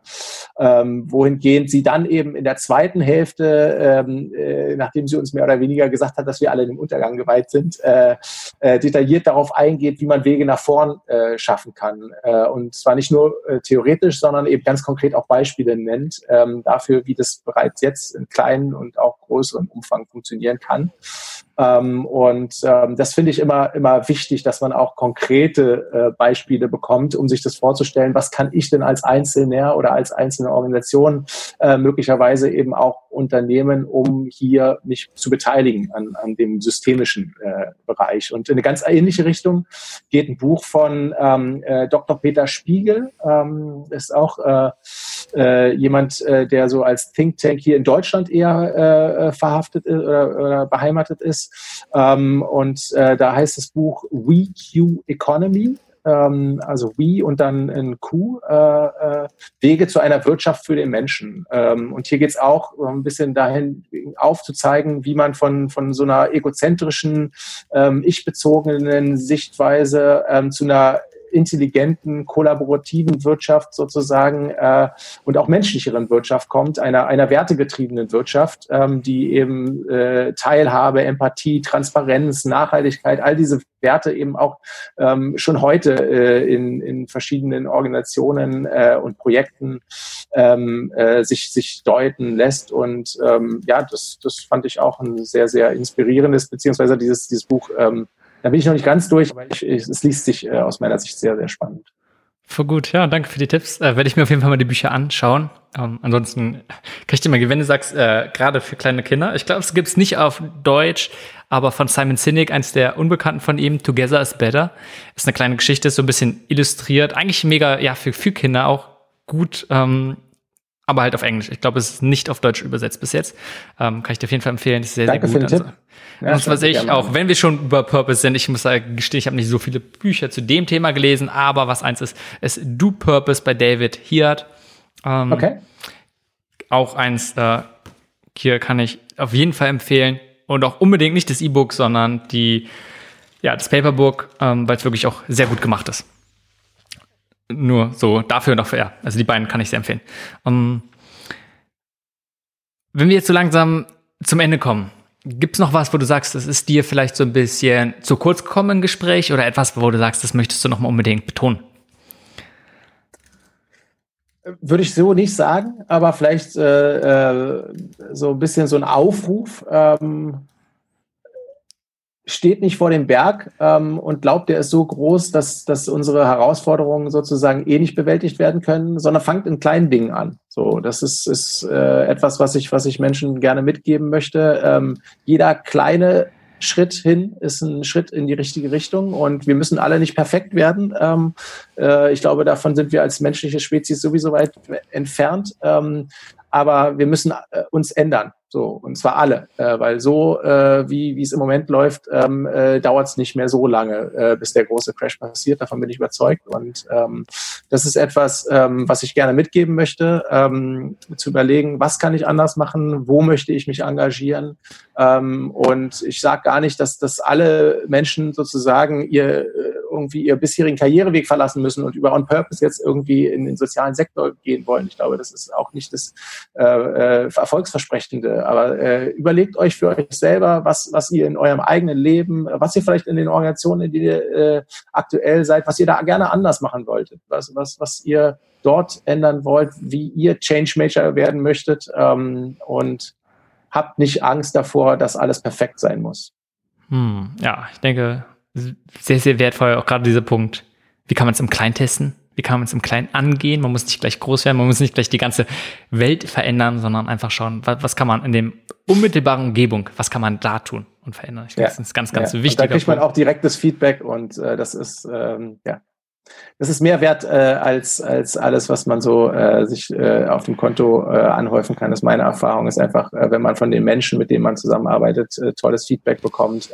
ähm, wohingehend sie dann eben in der zweiten Hälfte, ähm, äh, nachdem sie uns mehr oder weniger gesagt hat, dass wir alle dem Untergang geweiht sind, äh, äh, detailliert darauf eingeht, wie man Wege nach vorn äh, schaffen kann. Äh, und zwar nicht nur äh, theoretisch, sondern eben ganz konkret auch Beispiele nennt ähm, dafür, wie das bereits jetzt in kleinen und auch größerem Umfang funktionieren kann. Ähm, und ähm, das finde ich immer, immer wichtig, dass man auch konkrete äh, Beispiele bekommt, um sich das vorzustellen, was kann ich denn als Einzelner oder als einzelne Organisation äh, möglicherweise eben auch unternehmen, um hier mich zu beteiligen an, an dem systemischen äh, Bereich. Und in eine ganz ähnliche Richtung geht ein Buch von ähm, äh, Dr. Peter Spiegel, ähm, ist auch äh, äh, jemand, äh, der so als Think Tank hier in Deutschland eher äh, verhaftet ist oder, oder beheimatet ist ähm, und äh, da heißt das Buch We Q Economy ähm, also We und dann ein Q, äh, äh, Wege zu einer Wirtschaft für den Menschen. Ähm, und hier geht es auch ein bisschen dahin aufzuzeigen, wie man von, von so einer egozentrischen, ähm, ich-bezogenen Sichtweise ähm, zu einer intelligenten, kollaborativen Wirtschaft sozusagen äh, und auch menschlicheren Wirtschaft kommt, einer, einer wertegetriebenen Wirtschaft, ähm, die eben äh, Teilhabe, Empathie, Transparenz, Nachhaltigkeit, all diese Werte eben auch ähm, schon heute äh, in, in verschiedenen Organisationen äh, und Projekten ähm, äh, sich, sich deuten lässt. Und ähm, ja, das, das fand ich auch ein sehr, sehr inspirierendes, beziehungsweise dieses, dieses Buch ähm, da bin ich noch nicht ganz durch, aber ich, ich, es liest sich äh, aus meiner Sicht sehr, sehr spannend. Voll gut, ja, danke für die Tipps. Äh, Werde ich mir auf jeden Fall mal die Bücher anschauen. Ähm, ansonsten kriegt ihr mal, du sagst, äh, gerade für kleine Kinder. Ich glaube, es gibt's nicht auf Deutsch, aber von Simon Sinek, eins der Unbekannten von ihm, Together is Better. Ist eine kleine Geschichte, ist so ein bisschen illustriert. Eigentlich mega, ja, für, für Kinder auch gut ähm, aber halt auf Englisch. Ich glaube, es ist nicht auf Deutsch übersetzt bis jetzt. Ähm, kann ich dir auf jeden Fall empfehlen. Das ist sehr, Danke sehr gut. Für den Tipp. Ja, und was ich auch, wenn wir schon über Purpose sind, ich muss sagen, gestehen, ich habe nicht so viele Bücher zu dem Thema gelesen, aber was eins ist, ist Do Purpose bei David Hiart. Ähm, okay. Auch eins, äh, hier kann ich auf jeden Fall empfehlen. Und auch unbedingt nicht das E-Book, sondern die, ja, das Paperbook, ähm, weil es wirklich auch sehr gut gemacht ist. Nur so dafür noch, ja, also die beiden kann ich sehr empfehlen. Um, ähm, wenn wir jetzt so langsam zum Ende kommen, gibt es noch was, wo du sagst, das ist dir vielleicht so ein bisschen zu kurz gekommen im Gespräch oder etwas, wo du sagst, das möchtest du noch mal unbedingt betonen? Würde ich so nicht sagen, aber vielleicht äh, äh so ein bisschen so ein Aufruf. Ähm, steht nicht vor dem Berg ähm, und glaubt, der ist so groß, dass, dass unsere Herausforderungen sozusagen eh nicht bewältigt werden können, sondern fangt in kleinen Dingen an. So, das ist, ist äh, etwas, was ich, was ich Menschen gerne mitgeben möchte. Ähm, jeder kleine Schritt hin ist ein Schritt in die richtige Richtung und wir müssen alle nicht perfekt werden. Ähm, äh, ich glaube, davon sind wir als menschliche Spezies sowieso weit entfernt. Ähm, aber wir müssen äh, uns ändern. So, und zwar alle, äh, weil so, äh, wie wie es im Moment läuft, ähm, äh, dauert es nicht mehr so lange, äh, bis der große Crash passiert. Davon bin ich überzeugt. Und ähm, das ist etwas, ähm, was ich gerne mitgeben möchte, ähm, zu überlegen, was kann ich anders machen, wo möchte ich mich engagieren. Ähm, und ich sage gar nicht, dass, dass alle Menschen sozusagen ihr äh, irgendwie ihr bisherigen Karriereweg verlassen müssen und über On Purpose jetzt irgendwie in den sozialen Sektor gehen wollen. Ich glaube, das ist auch nicht das äh, äh, Aber äh, überlegt euch für euch selber, was, was ihr in eurem eigenen Leben, was ihr vielleicht in den Organisationen, in denen ihr äh, aktuell seid, was ihr da gerne anders machen wolltet, was, was, was ihr dort ändern wollt, wie ihr Change Maker werden möchtet ähm, und habt nicht Angst davor, dass alles perfekt sein muss. Hm, ja, ich denke, sehr, sehr wertvoll, auch gerade dieser Punkt. Wie kann man es im Kleinen testen? Wie kann man es im Kleinen angehen? Man muss nicht gleich groß werden, man muss nicht gleich die ganze Welt verändern, sondern einfach schauen, was, was kann man in dem unmittelbaren Umgebung, was kann man da tun und verändern? Ich glaube, ja. das ist ganz, ganz ja. wichtig. Da kriegt man auch direktes Feedback und äh, das ist, ähm, ja, das ist mehr wert äh, als, als alles, was man so äh, sich äh, auf dem Konto äh, anhäufen kann. Das ist meine Erfahrung. Ist einfach, äh, wenn man von den Menschen, mit denen man zusammenarbeitet, äh, tolles Feedback bekommt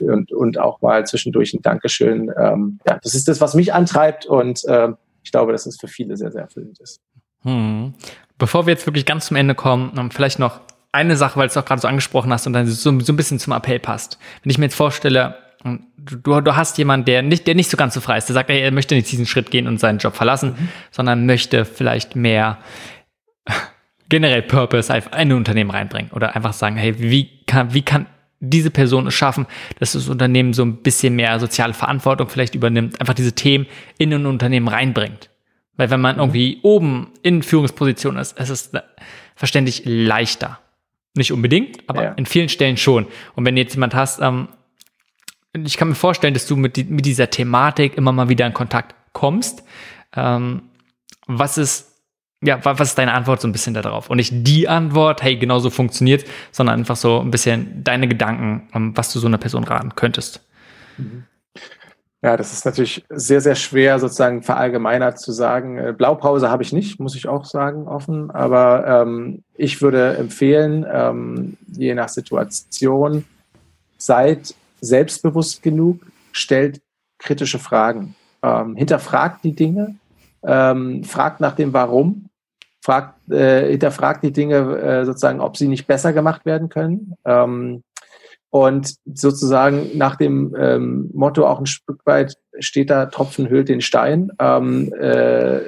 und, und auch mal zwischendurch ein Dankeschön. Ähm, ja, das ist das, was mich antreibt und äh, ich glaube, dass es für viele sehr, sehr erfüllend ist. Hm. Bevor wir jetzt wirklich ganz zum Ende kommen, vielleicht noch eine Sache, weil du es auch gerade so angesprochen hast und dann so, so ein bisschen zum Appell passt. Wenn ich mir jetzt vorstelle, du, du hast jemanden, der nicht, der nicht so ganz so frei ist, der sagt, er möchte nicht diesen Schritt gehen und seinen Job verlassen, mhm. sondern möchte vielleicht mehr generell Purpose in ein Unternehmen reinbringen oder einfach sagen, hey, wie kann, wie kann diese Person es schaffen, dass das Unternehmen so ein bisschen mehr soziale Verantwortung vielleicht übernimmt, einfach diese Themen in ein Unternehmen reinbringt. Weil wenn man mhm. irgendwie oben in Führungsposition ist, es ist verständlich leichter. Nicht unbedingt, aber ja. in vielen Stellen schon. Und wenn jetzt jemand hast, ähm, ich kann mir vorstellen, dass du mit, die, mit dieser Thematik immer mal wieder in Kontakt kommst. Ähm, was ist, ja, was ist deine Antwort so ein bisschen darauf? Und nicht die Antwort, hey, genau so funktioniert, sondern einfach so ein bisschen deine Gedanken, um, was du so einer Person raten könntest. Ja, das ist natürlich sehr, sehr schwer, sozusagen verallgemeinert zu sagen. Äh, Blaupause habe ich nicht, muss ich auch sagen, offen. Aber ähm, ich würde empfehlen, ähm, je nach Situation, seid selbstbewusst genug, stellt kritische Fragen, ähm, hinterfragt die Dinge, ähm, fragt nach dem Warum, fragt, äh, hinterfragt die Dinge äh, sozusagen, ob sie nicht besser gemacht werden können. Ähm, und sozusagen nach dem ähm, Motto auch ein Stück weit steht da, Tropfen hüllt den Stein. Ähm, äh,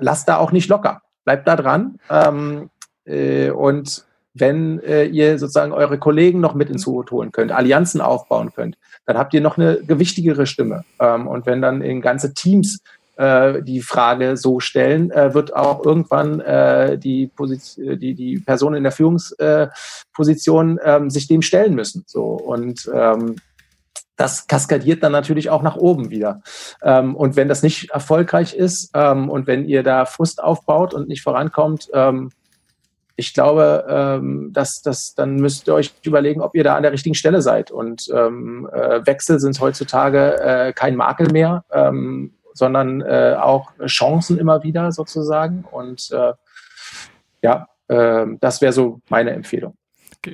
lasst da auch nicht locker. Bleibt da dran. Ähm, äh, und wenn äh, ihr sozusagen eure Kollegen noch mit ins Boot holen könnt, Allianzen aufbauen könnt, dann habt ihr noch eine gewichtigere Stimme. Ähm, und wenn dann in ganze Teams äh, die Frage so stellen, äh, wird auch irgendwann äh, die, Position, die, die Person in der Führungsposition äh, sich dem stellen müssen. So und ähm, das kaskadiert dann natürlich auch nach oben wieder. Ähm, und wenn das nicht erfolgreich ist ähm, und wenn ihr da Frust aufbaut und nicht vorankommt, ähm, ich glaube, ähm, dass, dass dann müsst ihr euch überlegen, ob ihr da an der richtigen Stelle seid. Und ähm, äh, Wechsel sind heutzutage äh, kein Makel mehr, ähm, sondern äh, auch Chancen immer wieder sozusagen. Und äh, ja, äh, das wäre so meine Empfehlung.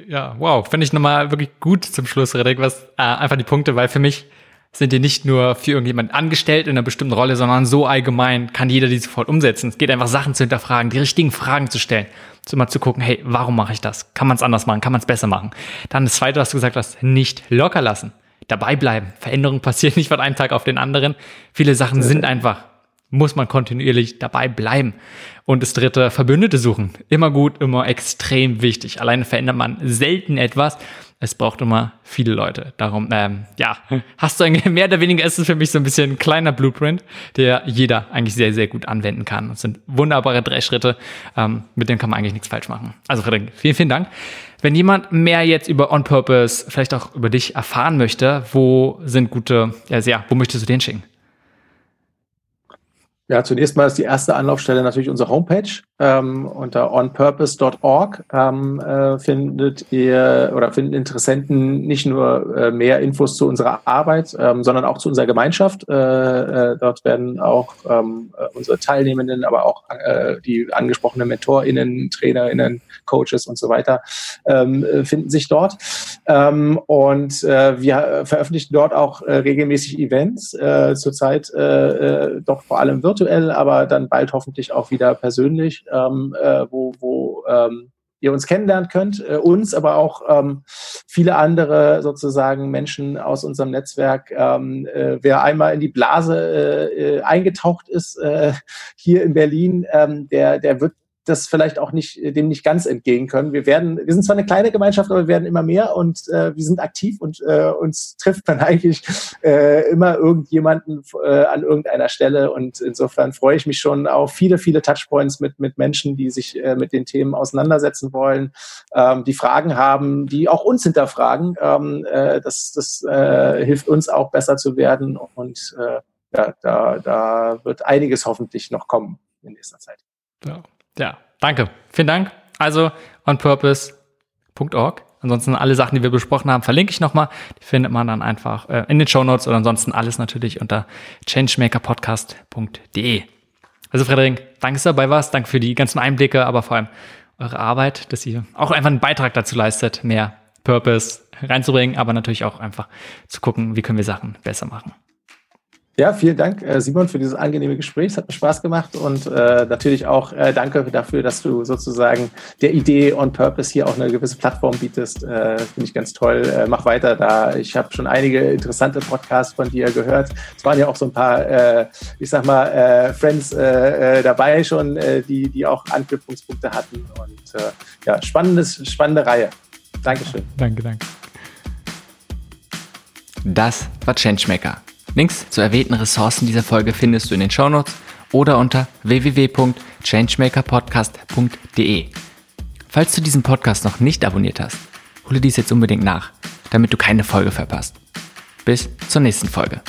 Ja, wow, finde ich nochmal wirklich gut zum Schluss, Redek, was äh, einfach die Punkte, weil für mich sind die nicht nur für irgendjemand angestellt in einer bestimmten Rolle, sondern so allgemein kann jeder die sofort umsetzen. Es geht einfach Sachen zu hinterfragen, die richtigen Fragen zu stellen, zu mal zu gucken, hey, warum mache ich das? Kann man es anders machen? Kann man es besser machen? Dann das Zweite, was du gesagt hast, nicht locker lassen, dabei bleiben. Veränderungen passieren nicht von einem Tag auf den anderen. Viele Sachen sind einfach muss man kontinuierlich dabei bleiben. Und das dritte, Verbündete suchen. Immer gut, immer extrem wichtig. Alleine verändert man selten etwas. Es braucht immer viele Leute. Darum, ähm, ja, hast du eigentlich mehr oder weniger ist es für mich so ein bisschen ein kleiner Blueprint, der jeder eigentlich sehr, sehr gut anwenden kann. Das sind wunderbare drei Schritte, ähm, mit denen kann man eigentlich nichts falsch machen. Also Frederik, vielen, vielen Dank. Wenn jemand mehr jetzt über On Purpose, vielleicht auch über dich erfahren möchte, wo sind gute, ja, ja wo möchtest du den schicken? Ja, zunächst mal ist die erste Anlaufstelle natürlich unsere Homepage. Ähm, unter onpurpose.org ähm, äh, findet ihr oder finden Interessenten nicht nur äh, mehr Infos zu unserer Arbeit, ähm, sondern auch zu unserer Gemeinschaft. Äh, äh, dort werden auch ähm, äh, unsere Teilnehmenden, aber auch äh, die angesprochenen MentorInnen, TrainerInnen, Coaches und so weiter ähm, finden sich dort. Ähm, und wir veröffentlichen dort auch regelmäßig Events, zurzeit doch vor allem virtuell virtuell, aber dann bald hoffentlich auch wieder persönlich, ähm, äh, wo, wo ähm, ihr uns kennenlernen könnt, äh, uns, aber auch ähm, viele andere sozusagen Menschen aus unserem Netzwerk. Ähm, äh, wer einmal in die Blase äh, äh eingetaucht ist äh, hier in Berlin, ähm, der, der wird das vielleicht auch nicht dem nicht ganz entgehen können. Wir werden, wir sind zwar eine kleine Gemeinschaft, aber wir werden immer mehr und äh, wir sind aktiv und äh, uns trifft man eigentlich äh, immer irgendjemanden äh, an irgendeiner Stelle und insofern freue ich mich schon auf viele, viele Touchpoints mit mit Menschen, die sich äh, mit den Themen auseinandersetzen wollen, ähm, die Fragen haben, die auch uns hinterfragen. Ähm, äh, das das äh, hilft uns auch besser zu werden und äh, ja, da, da wird einiges hoffentlich noch kommen in nächster Zeit. Ja. Ja, danke. Vielen Dank. Also onpurpose.org. Ansonsten alle Sachen, die wir besprochen haben, verlinke ich nochmal. Die findet man dann einfach äh, in den Show Notes oder ansonsten alles natürlich unter changemakerpodcast.de. Also Frederik, danke, dass du dabei warst. Danke für die ganzen Einblicke, aber vor allem eure Arbeit, dass ihr auch einfach einen Beitrag dazu leistet, mehr Purpose reinzubringen, aber natürlich auch einfach zu gucken, wie können wir Sachen besser machen. Ja, vielen Dank, äh, Simon, für dieses angenehme Gespräch. Es hat mir Spaß gemacht und äh, natürlich auch äh, danke dafür, dass du sozusagen der Idee on Purpose hier auch eine gewisse Plattform bietest. Äh, Finde ich ganz toll. Äh, mach weiter da. Ich habe schon einige interessante Podcasts von dir gehört. Es waren ja auch so ein paar, äh, ich sag mal, äh, Friends äh, äh, dabei schon, äh, die, die auch Anknüpfungspunkte hatten. Und äh, ja, spannendes, spannende Reihe. Dankeschön. Danke, danke. Das war Changemaker Links zu erwähnten Ressourcen dieser Folge findest du in den Shownotes oder unter www.changemakerpodcast.de. Falls du diesen Podcast noch nicht abonniert hast, hole dies jetzt unbedingt nach, damit du keine Folge verpasst. Bis zur nächsten Folge.